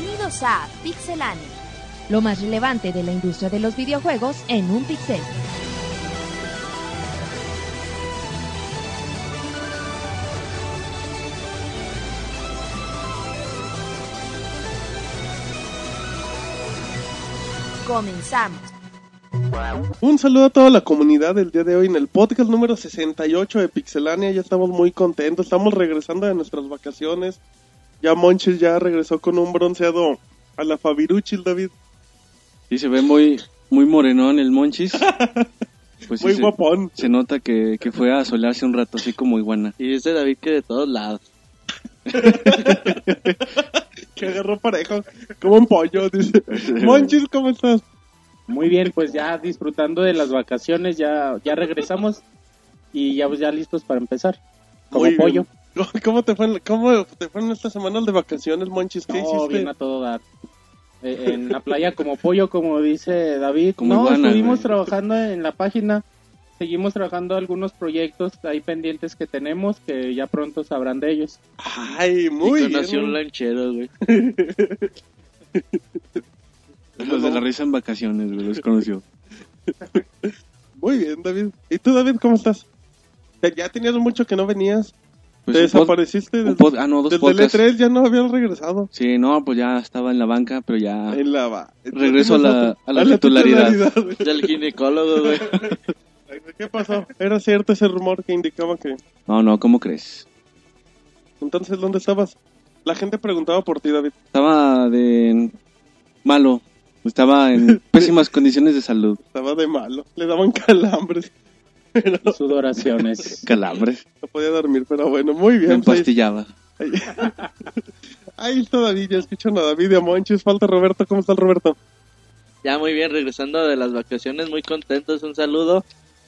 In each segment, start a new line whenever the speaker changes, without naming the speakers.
Bienvenidos a Pixelania.
Lo más relevante de la industria de los videojuegos en un pixel.
Comenzamos.
Un saludo a toda la comunidad del día de hoy en el podcast número 68 de Pixelania. Ya estamos muy contentos, estamos regresando de nuestras vacaciones. Ya Monches ya regresó con un bronceado a la Fabiruchil, David.
Sí, se ve muy, muy morenón el Monchis. Pues
muy guapón.
se nota que, que fue a solearse un rato, así como iguana.
Y ese David que de todos lados.
Que agarró parejo, como un pollo, dice. Monchis, ¿cómo estás?
Muy bien, pues ya disfrutando de las vacaciones, ya, ya regresamos y ya, pues ya listos para empezar. Como
Muy bien. ¿Cómo te, fue, en- ¿Cómo te fueron estas semanas de vacaciones, Monchis? ¿Qué
No,
hiciste?
bien a todo dar. Eh, en la playa como pollo, como dice David.
Como
no,
iguana,
estuvimos
güey.
trabajando en la página. Seguimos trabajando algunos proyectos ahí pendientes que tenemos, que ya pronto sabrán de ellos.
Ay, muy bien.
conoció un lanchero, güey.
Los de la risa en vacaciones, güey, los conoció.
Muy bien, David. ¿Y tú, David, cómo estás? Ya tenías mucho que no venías.
Pues
Te desapareciste. Desde,
pod- ah, no, dos
desde el
podcasts.
E3 ya no habían regresado.
Sí, no, pues ya estaba en la banca, pero ya...
En la va-
Regreso a la- a la titularidad.
güey.
Del ginecólogo, güey.
¿Qué pasó? Era cierto ese rumor que indicaba que...
No, no, ¿cómo crees?
Entonces, ¿dónde estabas? La gente preguntaba por ti, David.
Estaba de... malo. Estaba en pésimas condiciones de salud.
Estaba de malo. Le daban calambres. Pero
Sudoraciones.
Calambres.
no podía dormir, pero bueno, muy
Me
bien. pues,
empastillaba.
ahí, ahí está David, ya escuchan a David y a Monchis. Falta Roberto. ¿Cómo está el Roberto?
Ya muy bien, regresando de las vacaciones, muy contentos. Un saludo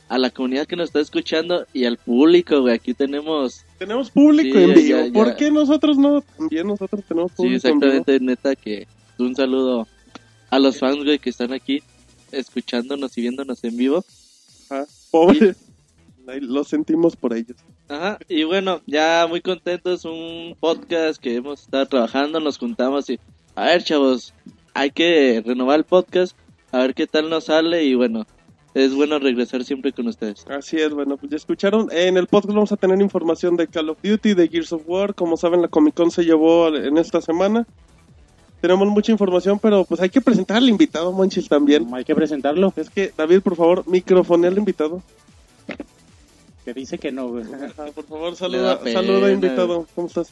a la comunidad que nos está escuchando y al público, güey. Aquí tenemos,
Tenemos público
Sí,
en vivo.
ya, ya.
¿Por qué nosotros no? También nosotros tenemos
sí,
público en vivo.
exactamente, neta, que un saludo a los fans, güey, que están aquí escuchándonos y viéndonos en vivo.
Ajá, Pobre. Ahí Lo sentimos por ellos.
Ajá, y bueno, ya muy contentos, un podcast que hemos estado trabajando, nos juntamos y, a ver chavos, hay que renovar el podcast, a ver qué tal nos sale y bueno, es bueno regresar siempre con ustedes.
Así es, bueno, pues ya escucharon. En el podcast vamos a tener información de Call of Duty, de Gears of War. Como saben, la Comic Con se llevó en esta semana. Tenemos mucha información, pero pues hay que presentar al invitado, Monchis, también.
Hay que presentarlo.
Es que, David, por favor, microfone al invitado.
Que dice que no, güey.
Ajá, por favor,
da
saluda, saluda, invitado. ¿Cómo estás?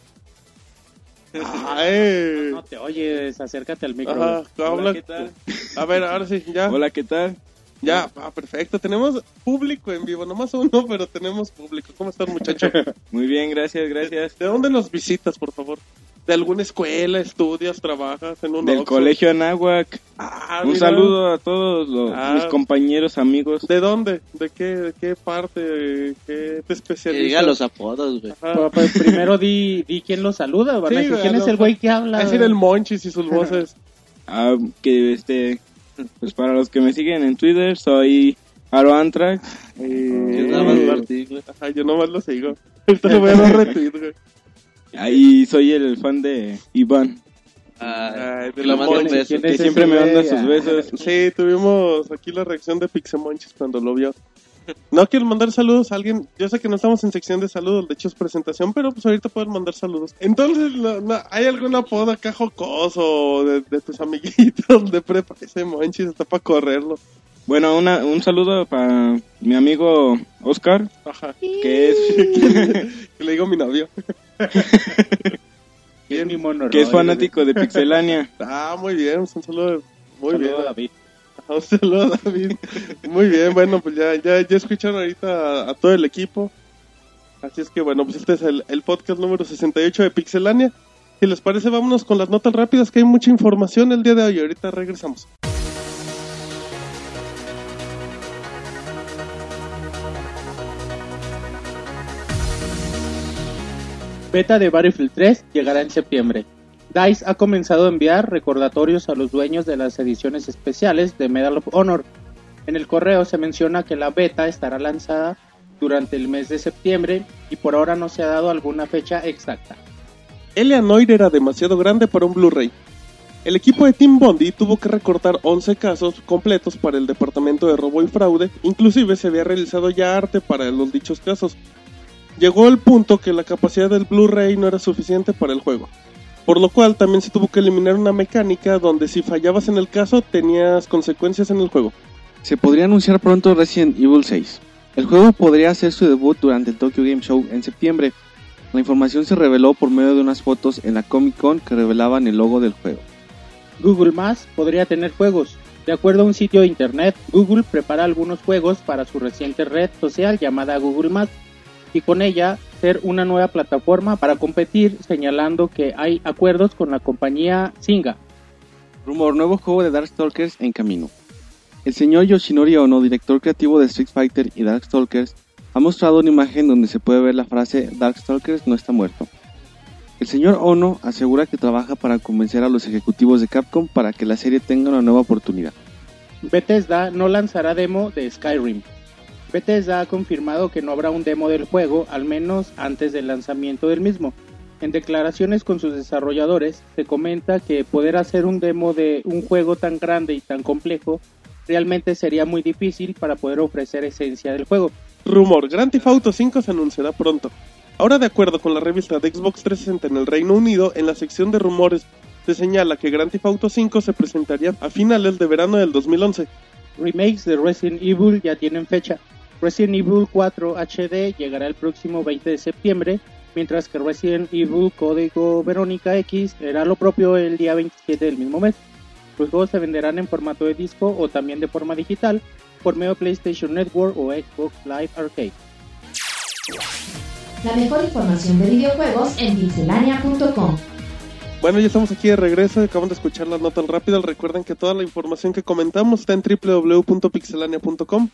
Ay.
No te oyes, acércate al micro.
Ajá, habla.
¿qué tal?
A ver, ahora sí, ya.
Hola, ¿qué tal?
Ya, ah, perfecto. Tenemos público en vivo, nomás uno, pero tenemos público. ¿Cómo estás, muchacho?
Muy bien, gracias, gracias.
¿De dónde nos visitas, por favor? ¿De alguna escuela, estudias, trabajas en un
Del colegio Anáhuac.
Ah,
Un
mira.
saludo a todos los,
Ah.
mis compañeros, amigos.
¿De dónde? ¿De qué, de qué parte? ¿Qué te especializas?
diga los apodos, güey.
Pero, pues, primero di, di quién lo saluda.
Sí, güey,
¿quién es
no,
el güey que habla?
Es decir, el Monchis y sus voces.
Ah, que este, pues para los que me siguen en Twitter, soy Aro Antrax.
Eh,
Nada más.
Ajá, yo nomás lo sigo. Le voy a dar retweet, güey.
Ahí soy el fan de Iván,
Ah,
Ay, los
mando un
Monchis.
beso.
¿Quién
que
es
siempre me manda sus besos.
Sí, tuvimos aquí la reacción de Pixemonchis cuando lo vio. No quiero mandar saludos a alguien. Yo sé que no estamos en sección de saludos, de hecho es presentación, pero pues ahorita pueden mandar saludos. Entonces, no- no, ¿hay algún apodo acá jocoso de, de tus amiguitos de prepa? Ese Monchis está para correrlo.
Bueno, una, un saludo para mi amigo Oscar,
Ajá.
que es,
Que le digo mi novio.
Es mi mono
que es fanático de Pixelania.
Ah, muy bien, un saludo. Muy
güey.
bien.
Saludo a David.
Un saludo David. Muy bien, bueno, pues ya, ya, ya escucharon ahorita a, a todo el equipo. Así es que bueno, pues este es el, el podcast número 68 de Pixelania. Si les parece, vámonos con las notas rápidas, que hay mucha información el día de hoy. Ahorita regresamos.
Beta de Battlefield 3 llegará en septiembre. DICE ha comenzado a enviar recordatorios a los dueños de las ediciones especiales de Medal of Honor. En el correo se menciona que la beta estará lanzada durante el mes de septiembre y por ahora no se ha dado alguna fecha exacta.
Eleanor era demasiado grande para un Blu-ray. El equipo de Team Bondi tuvo que recortar 11 casos completos para el departamento de robo y fraude, inclusive se había realizado ya arte para los dichos casos. Llegó el punto que la capacidad del Blu-ray no era suficiente para el juego, por lo cual también se tuvo que eliminar una mecánica donde si fallabas en el caso tenías consecuencias en el juego.
Se podría anunciar pronto Resident Evil 6. El juego podría hacer su debut durante el Tokyo Game Show en septiembre. La información se reveló por medio de unas fotos en la Comic Con que revelaban el logo del juego.
Google Más podría tener juegos. De acuerdo a un sitio de internet, Google prepara algunos juegos para su reciente red social llamada Google Más y con ella ser una nueva plataforma para competir, señalando que hay acuerdos con la compañía Singa.
Rumor, nuevo juego de Darkstalkers en camino. El señor Yoshinori Ono, director creativo de Street Fighter y Darkstalkers, ha mostrado una imagen donde se puede ver la frase Darkstalkers no está muerto. El señor Ono asegura que trabaja para convencer a los ejecutivos de Capcom para que la serie tenga una nueva oportunidad.
Bethesda no lanzará demo de Skyrim. Bethesda ha confirmado que no habrá un demo del juego, al menos antes del lanzamiento del mismo. En declaraciones con sus desarrolladores, se comenta que poder hacer un demo de un juego tan grande y tan complejo realmente sería muy difícil para poder ofrecer esencia del juego.
Rumor, Grand Theft Auto 5 se anunciará pronto. Ahora de acuerdo con la revista de Xbox 360 en el Reino Unido, en la sección de rumores se señala que Grand Theft Auto 5 se presentaría a finales de verano del 2011.
Remakes de Resident Evil ya tienen fecha. Resident Evil 4 HD llegará el próximo 20 de septiembre, mientras que Resident Evil Código Verónica X era lo propio el día 27 del mismo mes. Los juegos se venderán en formato de disco o también de forma digital por medio de PlayStation Network o Xbox Live Arcade.
La mejor información de videojuegos en pixelania.com.
Bueno, ya estamos aquí de regreso, acaban de escuchar las notas rápidas. Recuerden que toda la información que comentamos está en www.pixelania.com.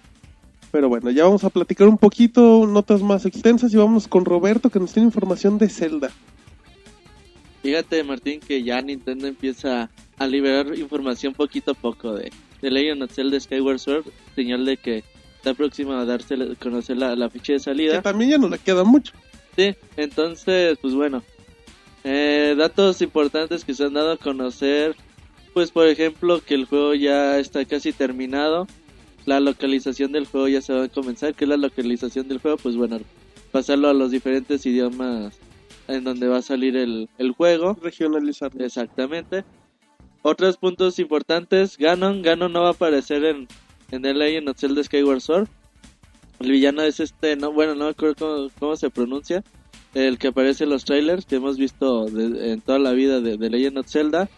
Pero bueno, ya vamos a platicar un poquito, notas más extensas y vamos con Roberto que nos tiene información de Zelda.
Fíjate, Martín, que ya Nintendo empieza a liberar información poquito a poco de, de Legend of Zelda Skyward Sword, señal de que está próxima a darse a conocer la, la fecha de
Que
salida.
también ya no le queda mucho.
Sí, entonces, pues bueno, eh, datos importantes que se han dado a conocer, pues por ejemplo que el juego ya está casi terminado, la localización del juego ya se va a comenzar, que es la localización del juego, pues bueno, pasarlo a los diferentes idiomas en donde va a salir el, el juego.
Regionalizarlo.
Exactamente. Otros puntos importantes, Ganon, Ganon no va a aparecer en, en Legend of Zelda Skyward Sword. El villano es este, no, bueno, no me acuerdo cómo, cómo se pronuncia. El que aparece en los trailers que hemos visto de- en toda la vida de, de Legend of Zelda.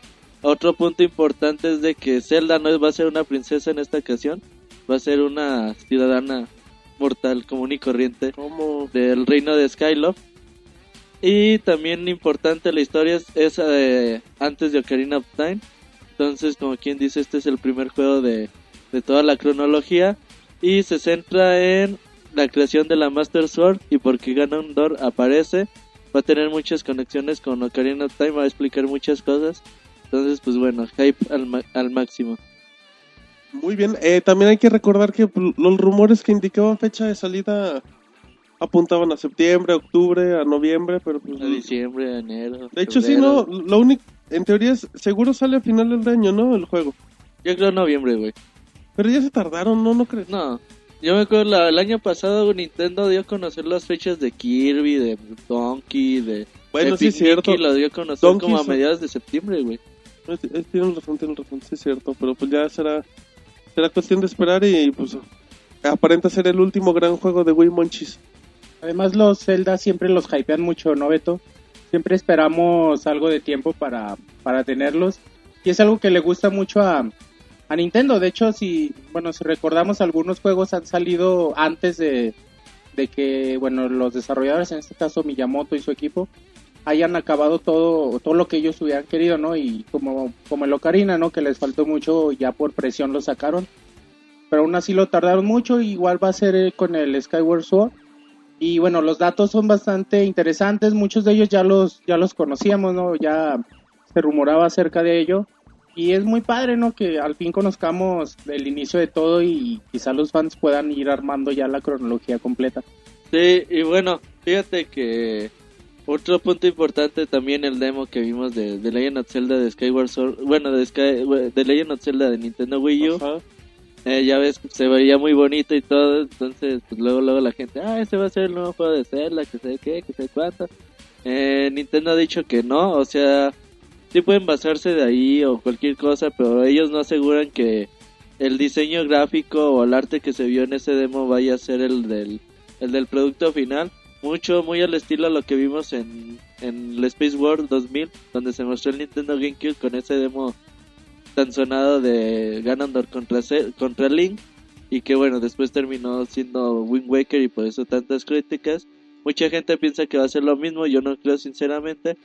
Otro punto importante es de que Zelda no va a ser una princesa en esta ocasión. Va a ser una ciudadana mortal común y corriente
Como
del reino de Skyloft. Y también importante la historia es esa de antes de Ocarina of Time. Entonces, como quien dice, este es el primer juego de, de toda la cronología. Y se centra en la creación de la Master Sword y por qué Ganondorf aparece. Va a tener muchas conexiones con Ocarina of Time, va a explicar muchas cosas. Entonces, pues bueno, hype al, ma- al máximo.
Muy bien, eh, también hay que recordar que pues, los rumores que indicaban fecha de salida apuntaban a septiembre, a octubre, a noviembre, pero pues...
A diciembre, a enero.
De hecho, sí, no, lo único, en teoría es, seguro sale a finales de año, ¿no? El juego.
Yo creo noviembre, güey.
Pero ya se tardaron, ¿no? ¿No crees?
No, yo me acuerdo la- el año pasado Nintendo dio a conocer las fechas de Kirby, de Donkey, de.
Bueno,
de
sí es cierto.
lo dio a conocer
Donkey
como a mediados de septiembre, güey.
Es- es- Tienen razón, tienen razón, sí es cierto, pero pues ya será, será cuestión de esperar y pues aparenta ser el último gran juego de Wii Monchis.
Además los Zelda siempre los hypean mucho, ¿no, Beto? Siempre esperamos algo de tiempo para, para tenerlos. Y es algo que le gusta mucho a, a Nintendo. De hecho, si, bueno, si recordamos, algunos juegos han salido antes de, de que, bueno, los desarrolladores, en este caso Miyamoto y su equipo, hayan acabado todo, todo lo que ellos hubieran querido, ¿no? Y como, como el Ocarina, ¿no? Que les faltó mucho, ya por presión lo sacaron. Pero aún así lo tardaron mucho, igual va a ser eh, con el Skyward Sword. Y bueno, los datos son bastante interesantes, muchos de ellos ya los, ya los conocíamos, ¿no? Ya se rumoraba acerca de ello. Y es muy padre, ¿no? Que al fin conozcamos el inicio de todo y quizá los fans puedan ir armando ya la cronología completa.
Sí, y bueno, fíjate que otro punto importante también el demo que vimos de, de Legend of Zelda de Skyward Sword, bueno, de, Sky, de Legend of Zelda de Nintendo Wii U.
Ajá.
Eh, ya ves, se veía muy bonito y todo, entonces pues luego luego la gente, ah, ese va a ser el nuevo juego de Zelda, que sé qué, que sé cuánto. Eh, Nintendo ha dicho que no, o sea, sí pueden basarse de ahí o cualquier cosa, pero ellos no aseguran que el diseño gráfico o el arte que se vio en ese demo vaya a ser el del, el del producto final. Mucho, muy al estilo a lo que vimos en, en el Space World 2000, donde se mostró el Nintendo GameCube con ese demo tan sonado de Ganondorf contra, contra Link y que bueno, después terminó siendo Wind Waker y por eso tantas críticas. Mucha gente piensa que va a ser lo mismo, yo no creo sinceramente.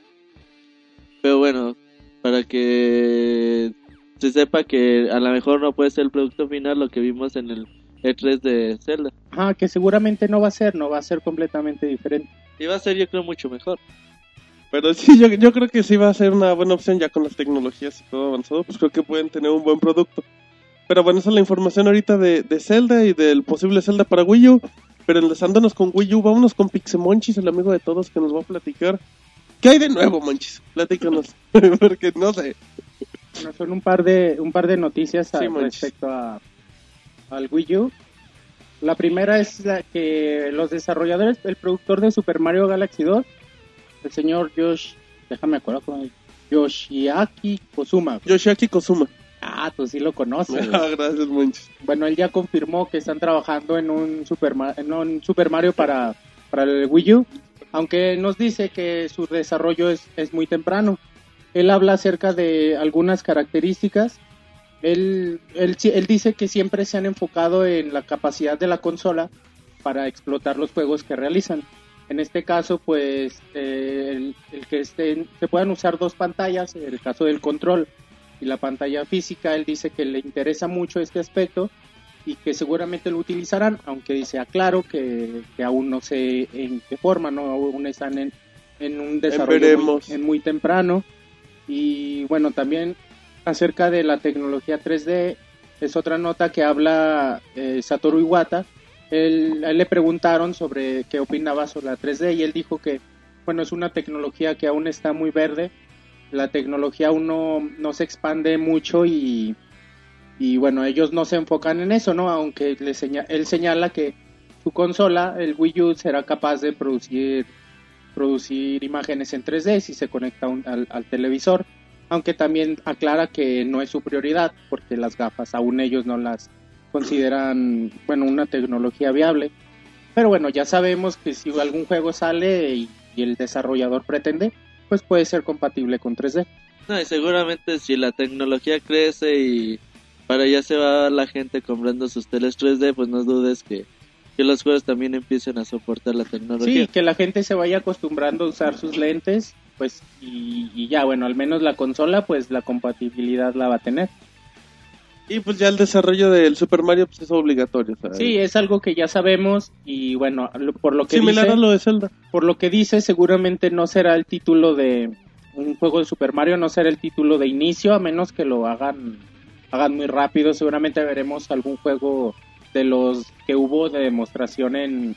Pero bueno, para que se sepa que a lo mejor no puede ser el producto final lo que vimos en el E3 de Zelda.
Ajá, que seguramente no va a ser, no va a ser completamente diferente.
Y va a ser yo creo mucho mejor.
Pero sí, yo, yo creo que sí va a ser una buena opción ya con las tecnologías y todo avanzado, pues creo que pueden tener un buen producto. Pero bueno, esa es la información ahorita de, de Zelda y del posible Zelda para Wii U. Pero enlazándonos con Wii U, vámonos con Pixemonchis, el amigo de todos que nos va a platicar. ¿Qué hay de nuevo, Monchis? Platícanos, porque no sé.
Bueno, son un par de un par de noticias a-
Sí,
respecto a, al Wii U. La primera es la que los desarrolladores, el productor de Super Mario Galaxy 2, el señor Yosh, déjame acuerdo con Yoshiaki Kozuma.
Yoshiaki Kozuma.
Ah, tú sí lo conoces.
Ah, Gracias, Monchis.
bueno, él ya confirmó que están trabajando en un Super, en un Super Mario para, para el Wii U, aunque nos dice que su desarrollo es, es muy temprano. Él habla acerca de algunas características. Él, él, él dice que siempre se han enfocado en la capacidad de la consola para explotar los juegos que realizan. En este caso, pues, eh, el, el que estén, se puedan usar dos pantallas, en el caso del control y la pantalla física, él dice que le interesa mucho este aspecto y que seguramente lo utilizarán, aunque dice aclaro que, que aún no sé en qué forma, no aún están en, en un desarrollo muy, en muy temprano. Y bueno, también acerca de la tecnología 3D, es otra nota que habla eh, Satoru Iwata. Él, a él le preguntaron sobre qué opinaba sobre la 3D y él dijo que, bueno, es una tecnología que aún está muy verde, la tecnología aún no, no se expande mucho y, y bueno, ellos no se enfocan en eso, ¿no? Aunque le seña- él señala que su consola, el Wii U, será capaz de producir, producir imágenes en 3D si se conecta un- al televisor, aunque también aclara que no es su prioridad porque las gafas aún ellos no las consideran, bueno, una tecnología viable. Pero bueno, ya sabemos que si algún juego sale y, y el desarrollador pretende, pues puede ser compatible con 3D.
No, y seguramente si la tecnología crece y para allá se va la gente comprando sus teles 3D, pues no dudes que, que los juegos también empiecen a soportar la tecnología.
Sí, que la gente se vaya acostumbrando a usar sus lentes, pues y, y ya, bueno, al menos la consola, pues la compatibilidad la va a tener.
Y pues ya el desarrollo del Super Mario pues es obligatorio.
Sí, es algo que ya sabemos y bueno, lo- por lo que
Similar
dice,
a lo de Zelda.
por lo que dice, seguramente no será el título de un juego de Super Mario, no será el título de inicio, a menos que lo hagan hagan muy rápido. Seguramente veremos algún juego de los que hubo de demostración en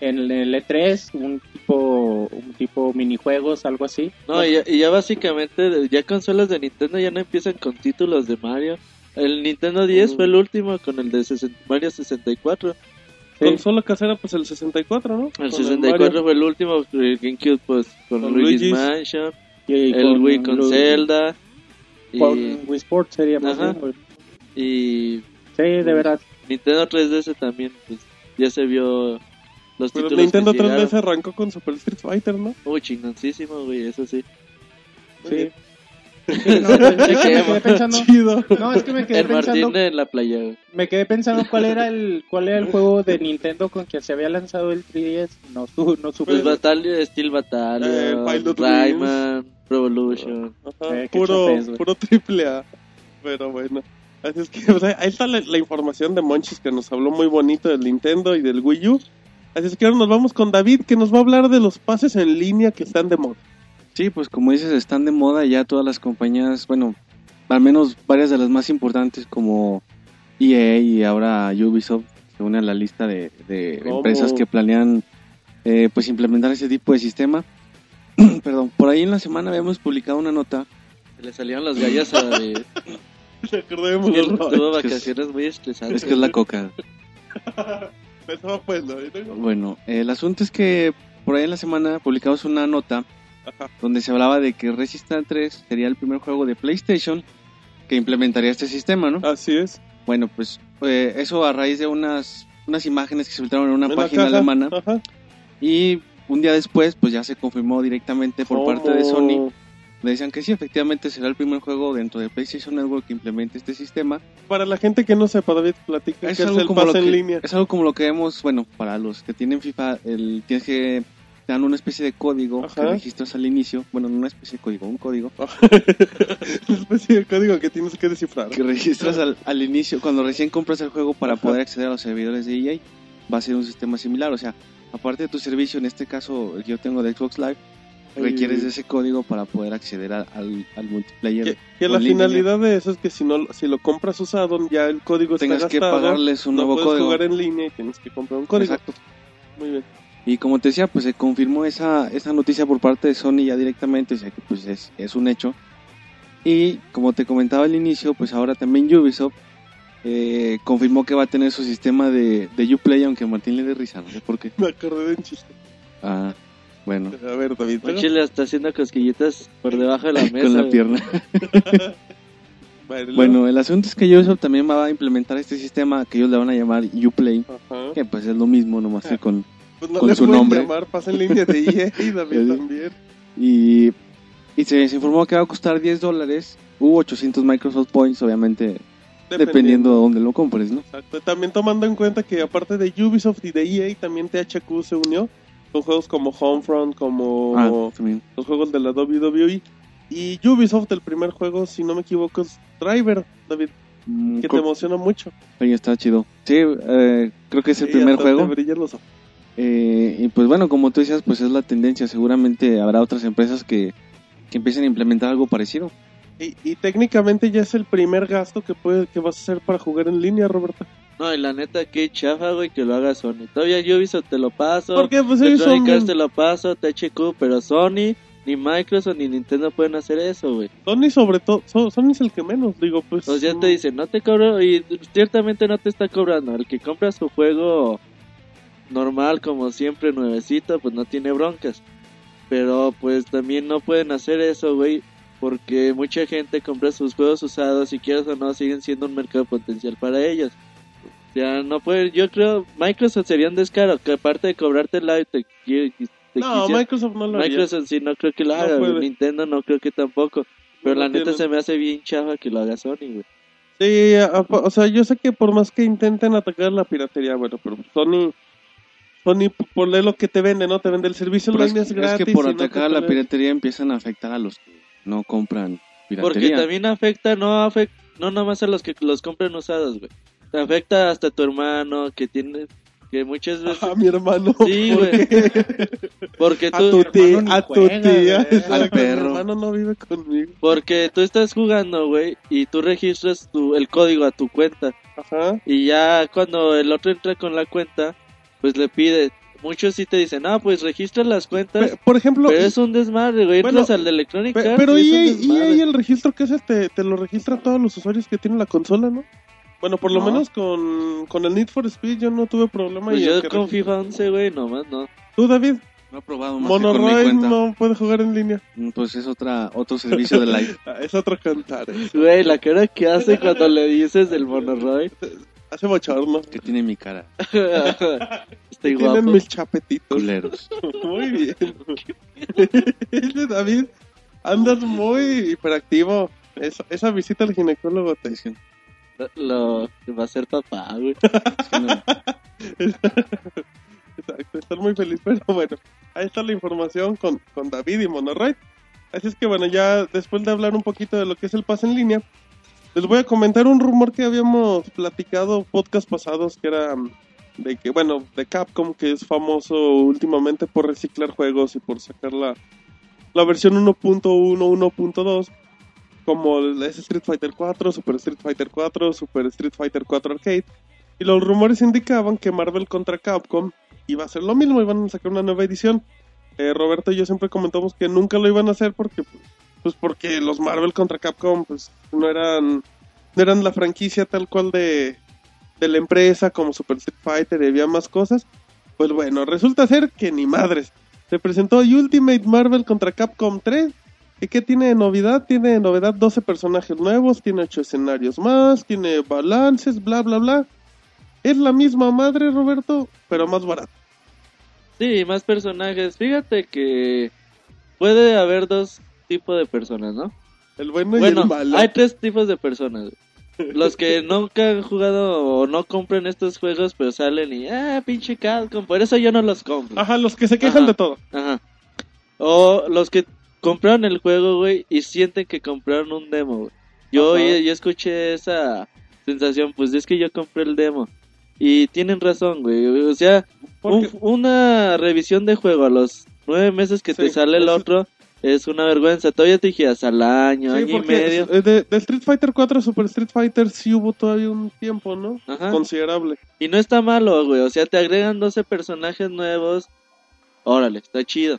en el E3, un tipo un tipo minijuegos, algo así.
No, y ya, y ya básicamente, ya consolas de Nintendo ya no empiezan con títulos de Mario. El Nintendo 10
Mm.
fue el último con el de 60 Mario 64.
Sí.
Consola casera pues el 64, ¿no?
El
Con
64
Mario.
fue el último, el GameCube pues con,
Con
Luigi's. Mansion,
Y
el Wii con Zelda y,
Con Wii Sports sería más
Ajá.
bien,
y
Sí, de verdad.
Nintendo 3DS también pues ya se vio los
Pero
títulos
Nintendo
que
3DS
llegaron.
arrancó con Super Street Fighter, ¿no?
Uy, chingoncísimo, güey, eso sí.
Sí. No, es que me quedé pensando.
Chido.
No, es que me quedé
El Martín
pensando.
en la playa, güey.
Me quedé pensando cuál era el cuál era el juego de Nintendo con que se había lanzado el 3DS. No, su, no supe.
Pues Battalion, Steel
Eh,
Battalion,
Pilot
Rayman, Revolution.
Ajá,
Eh,
puro,
güey.
puro triple A. Pero bueno. Así es que, o sea, ahí está la, la información de Monchis que nos habló muy bonito del Nintendo y del Wii U. Así es que ahora nos vamos con David que nos va a hablar de los pases en línea que están de moda.
Sí, pues como dices, están de moda ya todas las compañías, bueno, al menos varias de las más importantes como EA y ahora Ubisoft se unen a la lista de, empresas que planean eh, pues implementar ese tipo de sistema. perdón, por ahí en la semana habíamos publicado una nota.
Se le salieron las gallas a David.
Me acordé de
Es vacaciones muy estresantes.
Es que es la coca.
Pues, ¿no?
Bueno, el asunto es que por ahí en la semana publicamos una nota donde se hablaba de que Resistance 3 sería el primer juego de PlayStation que implementaría este sistema, ¿no?
Así es.
Bueno, pues eh, eso a raíz de unas, unas imágenes que se filtraron en una
En
página alemana
Ajá.
y un día después pues ya se confirmó directamente por parte de Sony. Le decían que sí, efectivamente será el primer juego dentro de PlayStation Network que implemente este sistema.
Para la gente que no sepa, David, platica que es el
como lo
pase en
que,
línea.
es algo como lo que vemos, bueno, para los que tienen FIFA, el, tienes que dan una especie de código que
Ajá.
registras al inicio, bueno, no una especie de código, un código
Una especie de código que tienes que descifrar.
que registras al, al inicio cuando recién compras el juego para poder acceder a los servidores de EA. Va a ser un sistema similar, o sea, aparte de tu servicio, en este caso el que yo tengo de Xbox Live, requieres ese código para poder acceder a- al, al multiplayer.
Que, que la
línea.
finalidad de eso es que si no si lo compras usado, ya el código
tengas
está
que
gastado.
pagarles un
no
nuevo
puedes
código.
jugar en línea y tienes que comprar un código.
Exacto.
Muy bien.
Y como te decía, pues se confirmó esa, esa noticia por parte de Sony ya directamente, o sea que pues es, es un hecho. Y como te comentaba al inicio, pues ahora también Ubisoft eh, confirmó que va a tener su sistema de, de Uplay, aunque Martín le dé risa, no sé por qué.
Me acordé de un chiste.
Ah, bueno,
A ver, David.
Un chile está haciendo cosquillitas por debajo de la mesa.
con la
güey.
pierna.
Bueno,
el asunto es que Ubisoft también va a implementar este sistema que ellos le van a llamar Uplay,
Ajá.
que pues es lo mismo, nomás que con...
Pues no
con su
pueden
nombre.
llamar pase en línea de EA y David también.
Y, y se, se informó que va a costar 10 dólares, u 800 Microsoft Points, obviamente dependiendo de dónde lo compres, ¿no?
Exacto. También tomando en cuenta que aparte de Ubisoft y de EA, también THQ se unió con juegos como Homefront, como
Ah,
los juegos de la WWE. Y Ubisoft, el primer juego, si no me equivoco, es Driver, David,
Mm,
que te emociona mucho.
Ahí está chido. Sí, eh, creo que es el
Sí,
primer juego.
los.
Eh, y pues bueno, como tú decías, pues es la tendencia. Seguramente habrá otras empresas que, que empiecen a implementar algo parecido.
Y, y técnicamente ya es el primer gasto que puede, que vas a hacer para jugar en línea, Roberto.
No, y la neta, qué chafa, güey, que lo haga Sony. Todavía Ubisoft te lo paso.
Porque pues ellos son...
Te lo paso, THQ, pero Sony, ni Microsoft, ni Nintendo pueden hacer eso, güey.
Sony sobre todo, so- Sony es el que menos, digo, pues...
Pues ya te dicen, no te cobro, y ciertamente no te está cobrando. El que compra su juego normal, como siempre, nuevecito, pues no tiene broncas. Pero pues también no pueden hacer eso, güey, porque mucha gente compra sus juegos usados y quieras o no, siguen siendo un mercado potencial para ellos. Ya no pueden, yo creo, Microsoft sería un descaro, que aparte de cobrarte el live, te, qui- te
No,
quisiera-
Microsoft no lo haría.
Microsoft sí, no creo que lo haga,
puede.
Nintendo no creo que tampoco. Pero
No
la neta se me hace bien chafa que lo haga Sony, güey.
Sí, o sea, yo sé que por más que intenten atacar la piratería, bueno, pero Sony, Sony p- por lo que te vende, ¿no? Te vende el servicio
Pero es,
online es,
es
gratis.
que por
no te
atacar a la piratería empiezan a afectar a los que no compran
Porque
piratería.
también afecta, no afecta, no nomás a los que los compran usados, güey. Te afecta hasta a tu hermano, que tiene, que muchas veces...
A mi hermano.
Sí,
¿por
güey. Porque
A
tú,
tu tía, a tu tía.
Al perro.
Mi hermano no vive conmigo.
porque tú estás jugando, güey, y tú registras tu, el código a tu cuenta.
Ajá.
Y ya cuando el otro entra con la cuenta, pues le pide... Muchos sí te dicen, no, pues registra las cuentas.
Pe- por ejemplo,
Pero es un desmadre, güey.
Bueno,
Entras al de Electronic Arts
pero
y desmadre.
EA el registro que haces te, te lo registra a todos los usuarios que tienen la consola, ¿no? Bueno, por lo
No.
menos con, con el Need for Speed yo no tuve problema.
Pues
y
yo con FIFA 11, güey, nomás no.
Tú, David,
No he probado más que con mi
no puede jugar en línea.
Mm, Pues es otra, otro servicio de live.
Es otro cantar. eh.
Güey, la cara que hace cuando le dices del Monoroid.
Hace bochorno.
que tiene mi cara.
Estoy
Tienen
guapo.
mis chapetitos.
Culeros.
Muy bien. David, andas muy hiperactivo. Esa, esa visita al ginecólogo te
que-
Lo va a ser papá, güey.
Exacto, estar muy feliz, pero bueno, ahí está la información con, con David y Monoroid. Así es que bueno, ya después de hablar un poquito de lo que es el pase en línea, les voy a comentar un rumor que habíamos platicado podcast pasados, que era mm, de que, bueno, de Capcom, que es famoso últimamente por reciclar juegos y por sacar la, la versión 1.1, 1.2, como es Street Fighter 4, Super Street Fighter 4, Super Street Fighter 4 Arcade. Y los rumores indicaban que Marvel contra Capcom iba a hacer lo mismo, iban a sacar una nueva edición. eh, Roberto y yo siempre comentamos que nunca lo iban a hacer porque pues porque los Marvel contra Capcom pues no eran no eran la franquicia tal cual de, de la empresa como Super Street Fighter y había más cosas. Pues bueno, resulta ser que ni madres. Se presentó Ultimate Marvel contra Capcom 3. ¿Y qué tiene de novedad? Tiene de novedad 12 personajes nuevos, tiene 8 escenarios más, tiene balances, bla, bla, bla. Es la misma madre, Roberto, pero más barato.
Sí, más personajes. Fíjate que puede haber dos tipos de personas, ¿no?
El bueno y el malo.
hay tres tipos de personas. Los que nunca han jugado o no compren estos juegos, pero salen y, ah, pinche Capcom, por eso yo no los compro.
Ajá, los que se quejan
Ajá.
de todo.
Ajá. O los que compraron el juego, güey, y sienten que compraron un demo, güey. Yo, yo, yo escuché esa sensación, pues es que yo compré el demo. Y tienen razón, güey. O sea, un- una revisión de juego a los nueve meses que te sale el otro es una vergüenza. Todavía te dijeras al año,
Sí,
año y medio.
eh, de, de Street Fighter 4 a Super Street Fighter sí hubo todavía un tiempo, ¿no?
Ajá.
Considerable.
Y no está malo, güey. O sea, te agregan 12 personajes nuevos. Órale, está chido.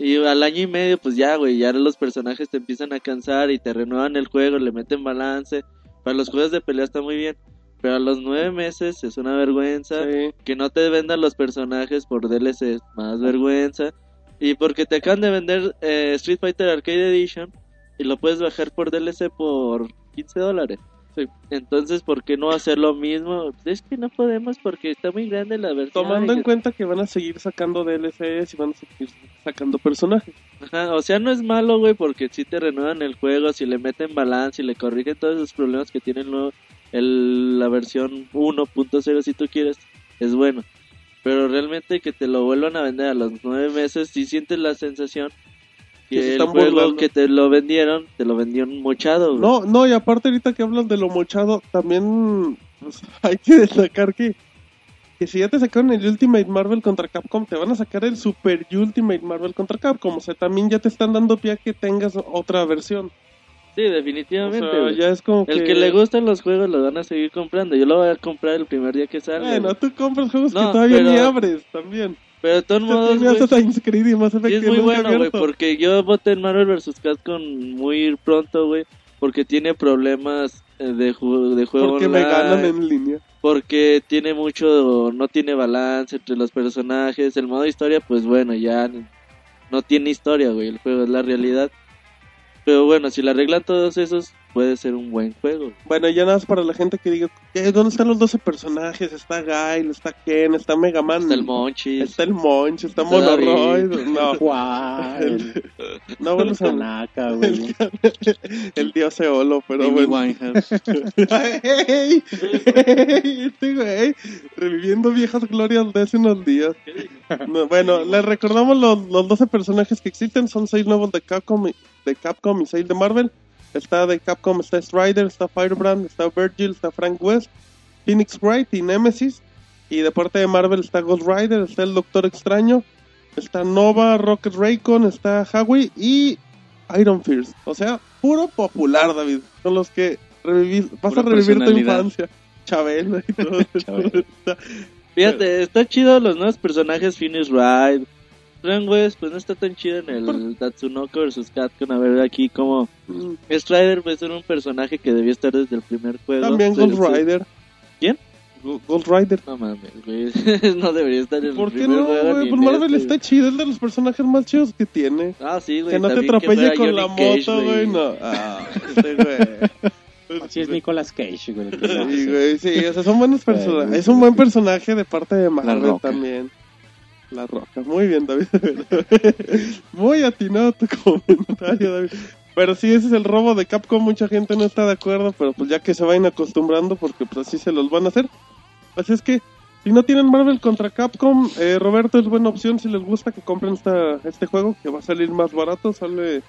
Y al año y medio, pues ya, güey, ya los personajes te empiezan a cansar y te renuevan el juego, le meten balance. Para los juegos de pelea está muy bien. Pero a los nueve meses es una vergüenza.
Sí.
Que no te vendan los personajes por DLC es más vergüenza. Y porque te acaban de vender eh, Street Fighter Arcade Edition y lo puedes bajar por DLC por 15 dólares.
Sí.
Entonces, ¿por qué no hacer lo mismo? Es que no podemos porque está muy grande la versión.
Tomando en cuenta que van a seguir sacando DLCs y van a seguir sacando personajes.
Ajá, o sea, no es malo, güey, porque si te renuevan el juego, si le meten balance y le corrigen todos esos problemas que tiene el nuevo- el- la versión 1.0, si tú quieres, es bueno. Pero realmente que te lo vuelvan a vender a los nueve meses, si sientes la sensación
Que
el juego
burlando.
que te lo vendieron, te lo vendieron mochado, güey.
No, no, y aparte ahorita que hablas de lo mochado, también pues, hay que destacar que, que si ya te sacaron el Ultimate Marvel contra Capcom, te van a sacar el Super Ultimate Marvel contra Capcom. O sea, también ya te están dando pie a que tengas otra versión.
Sí,
O
definitivamente.
sea, ya es como
El que le gustan los juegos lo van a seguir comprando. Yo lo voy a comprar el primer día que salga.
Bueno, tú compras juegos
No,
que todavía
pero-
ni abres también.
Pero de todos
Te
modos,
tiene
güey,
Assassin's Creed y Mass Effect
Sí, es muy bueno, güey, porque yo voté en Marvel vs. Capcom muy pronto, güey, porque tiene problemas eh, de, ju- de juego
Porque me
online,
ganan en línea.
porque tiene mucho, no tiene balance entre los personajes, el modo historia, pues bueno, ya no tiene historia, güey, el juego es la realidad. Pero bueno, si le arreglan todos esos, puede ser un buen juego.
Bueno, ya nada más para la gente que diga, "Eh, ¿dónde están los 12 personajes? Está Guile, está Ken, está Mega Man.
Está el Monchis.
Está el Monch, está
Está
Monoroid.
David.
No,
el,
no vuelves a
Tanaka, güey.
el dios Eolo, pero
Amy
bueno.
Winehouse.
¡Ey! ¡Ey! Este güey, reviviendo viejas glorias de hace unos días. No, bueno, les recordamos los, los 12 personajes que existen. Son 6 nuevos de Capcom, y- de Capcom y 6 de Marvel. Está de Capcom, está Strider, está Firebrand, está Virgil, está Frank West, Phoenix Wright y Nemesis. Y de parte de Marvel está Ghost Rider, está el Doctor Extraño, está Nova, Rocket Raycon, está Howie y Iron Fist. O sea, puro popular, David. Son los que revivís, vas
Pura
a revivir tu infancia. Chabela y todo.
Chabela.
Fíjate, está chido los nuevos personajes Finish Ride. West, pues no está tan chido en el
Por-
Tatsunoko vs. Capcom. A ver aquí como
Mm,
Strider pues era un personaje que debió estar desde el primer juego.
También
Sí, sí.
Rider.
¿Quién?
Go- Ghost Rider.
No mames, güey. no debería estar en el
¿Por qué
primer
no,
juego.
güey?
ni
Pues
en
Marvel
este.
está chido, es de los personajes más chidos que tiene.
Ah, sí, güey.
Que no te atropelle con
Johnny
la
Cage,
moto, güey, no. Ah, este güey.
Así es Nicolas Cage, güey.
Sí, güey, sí, o sea, son buenos personajes. Es un buen personaje de parte de Marvel también. La Roca, muy bien, David. muy atinado tu comentario, David. Pero sí, ese es el robo de Capcom. Mucha gente no está de acuerdo, pero pues ya que se vayan acostumbrando, porque pues así se los van a hacer. Así es que, si no tienen Marvel contra Capcom, eh, Roberto es buena opción si les gusta que compren esta, este juego, que va a salir más barato. Sale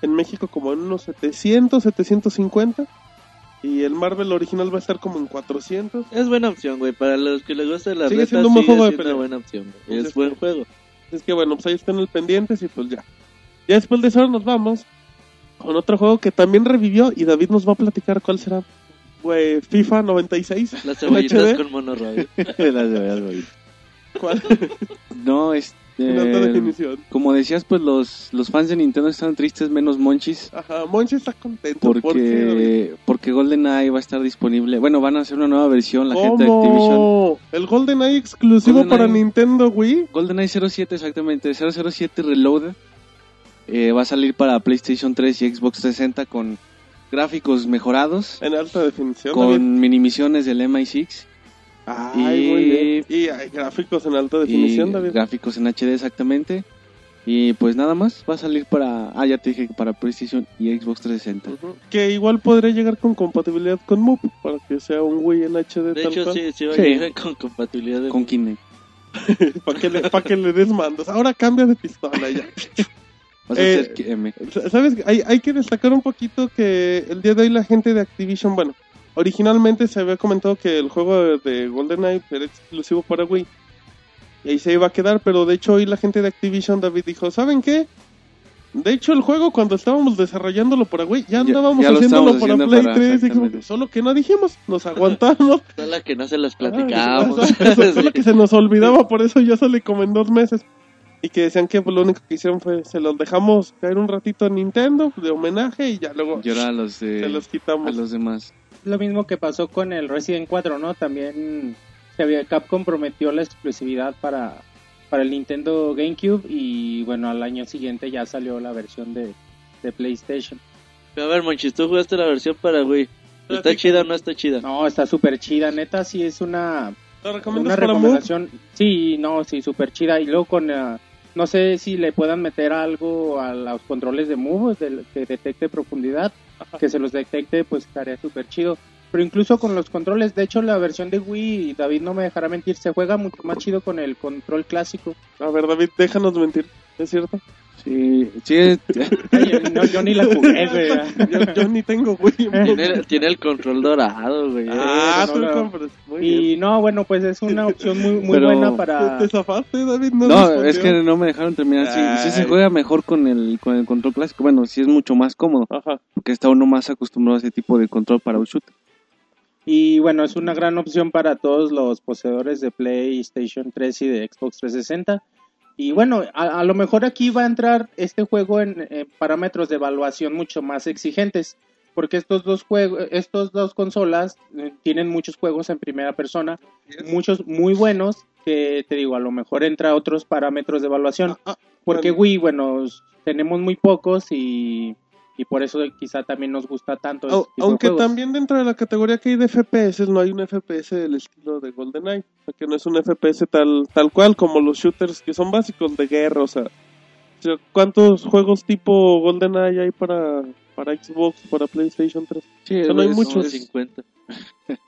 en México como en unos 700, 750. Y el Marvel original va a estar como en 400.
Es buena opción, güey. Para los que les gusta la
Sigue
reta,
siendo un buen
sigue
juego de
siendo
pelea.
buena opción. güey.
Entonces,
Es buen
pues,
juego.
Es que bueno, pues ahí están el pendientes y pues ya. Ya después de eso nos vamos con otro juego que también revivió y David nos va a platicar cuál será. Güey, FIFA 96.
Las cebollitas con monorroid.
Las veras, güey.
¿Cuál?
No, es,
en alta
Eh,
definición.
Como decías, pues los, los fans de Nintendo están tristes, menos Monchis,
Ajá, Monchi está contento. porque
porque, porque GoldenEye va a estar disponible. Bueno, van a hacer una nueva versión, la gente de Activision.
¿Cómo? ¿El GoldenEye exclusivo
GoldenEye.
para Nintendo Wii?
GoldenEye 07, exactamente, 007 Reloaded. eh, va a salir para PlayStation 3 y Xbox 360 con gráficos mejorados,
En alta definición.
Con mini misiones del MI6
Ay,
y-
muy bien. Y hay gráficos en alta
y
definición, David.
gráficos en HD exactamente. Y pues nada más, va a salir para, ah, ya te dije, para PlayStation y Xbox 360.
Ujú. Que igual podría llegar con compatibilidad con Move para que sea un Wii en HD
De
tal
hecho,
cual.
sí, sí va a
Sí.
llegar con compatibilidad de...
Con Kinect.
para que, le, pa' que le des mandos. Ahora cambia de pistola ya.
Vas a
Eh,
hacer que- M.
¿Sabes? Hay, hay que destacar un poquito que el día de hoy la gente de Activision, bueno, originalmente se había comentado que el juego de, de GoldenEye era exclusivo para Wii. Y ahí se iba a quedar, pero de hecho hoy la gente de Activision, David, dijo, ¿saben qué? De hecho el juego cuando estábamos desarrollándolo para Wii, ya andábamos
ya
haciéndolo para
haciendo
Play
para-
3, y
exactamente.
solo que no dijimos, nos aguantamos.
Solo que no se las
Ah,
platicamos.
Eso fue lo que se nos olvidaba, por eso ya sale como en dos meses. Y que decían que pues, lo único que hicieron fue, se los dejamos caer un ratito a Nintendo de homenaje y ya luego
Y ahora a los, de,
se los
a
quitamos.
los demás.
Lo mismo que pasó con el Resident 4, ¿no? También se había, Capcom prometió la exclusividad para, para el Nintendo GameCube y bueno, al año siguiente ya salió la versión de, de PlayStation.
A ver, Monchis, tú jugaste la versión para Wii. ¿Está chida o no está chida?
No, está súper chida, neta, sí es una,
¿Lo
una recomendación. Sí, no, sí, súper chida. Y luego con, ah, no sé si le puedan meter algo a los controles de Move, del- que detecte profundidad, que se los detecte, pues estaría súper chido. Pero incluso con los controles, de hecho la versión de Wii, David no me dejará mentir, se juega mucho más chido con el control clásico.
A ver, David, déjanos mentir. ¿Es cierto?
Sí, sí,
no, yo ni la jugué, güey.
Yo, yo ni tengo Wii.
Tiene, tiene el control dorado, güey.
ah,
no,
tú
no.
compras. Muy bien.
Y no, bueno, pues es una opción muy, muy
Pero-
buena para...
¿Te zafaste, David? No,
no, es que no me dejaron terminar. Sí, sí se juega mejor con el, con el control clásico. Bueno, sí es mucho más cómodo,
Ajá.
porque está uno más acostumbrado a ese tipo de control para un shooter.
Y bueno, es una gran opción para todos los poseedores de PlayStation 3 y de Xbox 360. Y bueno, a, a lo mejor aquí va a entrar este juego en eh, parámetros de evaluación mucho más exigentes, porque estos dos juegos, estos dos consolas eh, tienen muchos juegos en primera persona, muchos muy buenos, que te digo, a lo mejor entra otros parámetros de evaluación,
Ah,
porque
bueno.
Wii, bueno, tenemos muy pocos y, y por eso quizá también nos gusta tanto. Este de
aunque
juegos.
también dentro de la categoría que hay de FPS, no hay un FPS del estilo de GoldenEye. O sea, que no es un FPS tal, tal cual como los shooters que son básicos de guerra. O sea, ¿cuántos juegos tipo GoldenEye hay para, para Xbox, para PlayStation 3?
Sí,
sea, no hay
es-
muchos.
Como 50.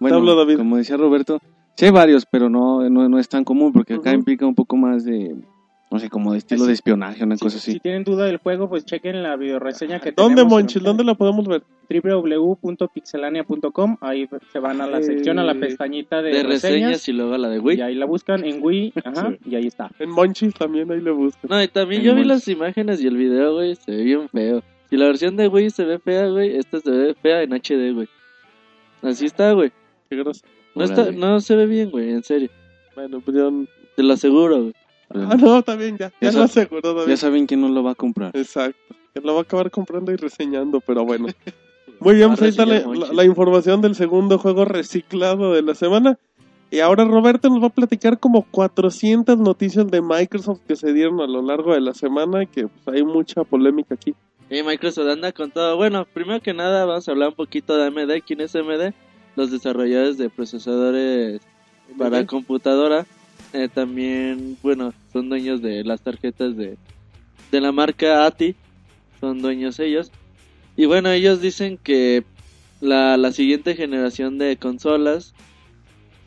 Bueno,
Te hablo, David.
como decía Roberto, sí hay varios, pero no, no, no es tan común, porque acá implica un poco más de, no sé, como de estilo
Sí.
de espionaje, una cosa así.
si tienen duda del juego, pues chequen la videoreseña que
¿Dónde,
tenemos en
Monchil? ¿Dónde la podemos ver?
www.pixelania.com. Ahí se van a la sección, a la
Eh,
pestañita de,
De
reseñas.
reseñas y luego la de Wii.
Y ahí la buscan en Wii, ajá, y ahí está.
En Monchis también ahí le buscan.
No, y también
En
yo vi las imágenes y el video, güey, se ve bien feo. Si la versión de Wii se ve fea, güey, esta se ve fea en HD, güey. Así está, güey.
Qué groso.
No, está, no se ve bien, güey, en serio.
Bueno, pues.
Te lo aseguro, güey.
Ah, no, bien, ya. Ya
Ya
lo aseguró, David.
Ya saben quién no lo va a comprar.
Exacto. Que lo va a acabar comprando y reseñando, pero bueno. Muy bien, pues ahí está la información del segundo juego reciclado de la semana. Y ahora Roberto nos va a platicar como 400 noticias de Microsoft que se dieron a lo largo de la semana y que pues, hay mucha polémica aquí.
Y Microsoft anda con todo. Bueno, primero que nada vamos a hablar un poquito de AMD. ¿Quién es AMD? Los desarrolladores de procesadores para computadora. Eh, también, bueno, son dueños de las tarjetas de, de la marca ATI. Son dueños ellos. Y bueno, ellos dicen que la, la siguiente generación de consolas,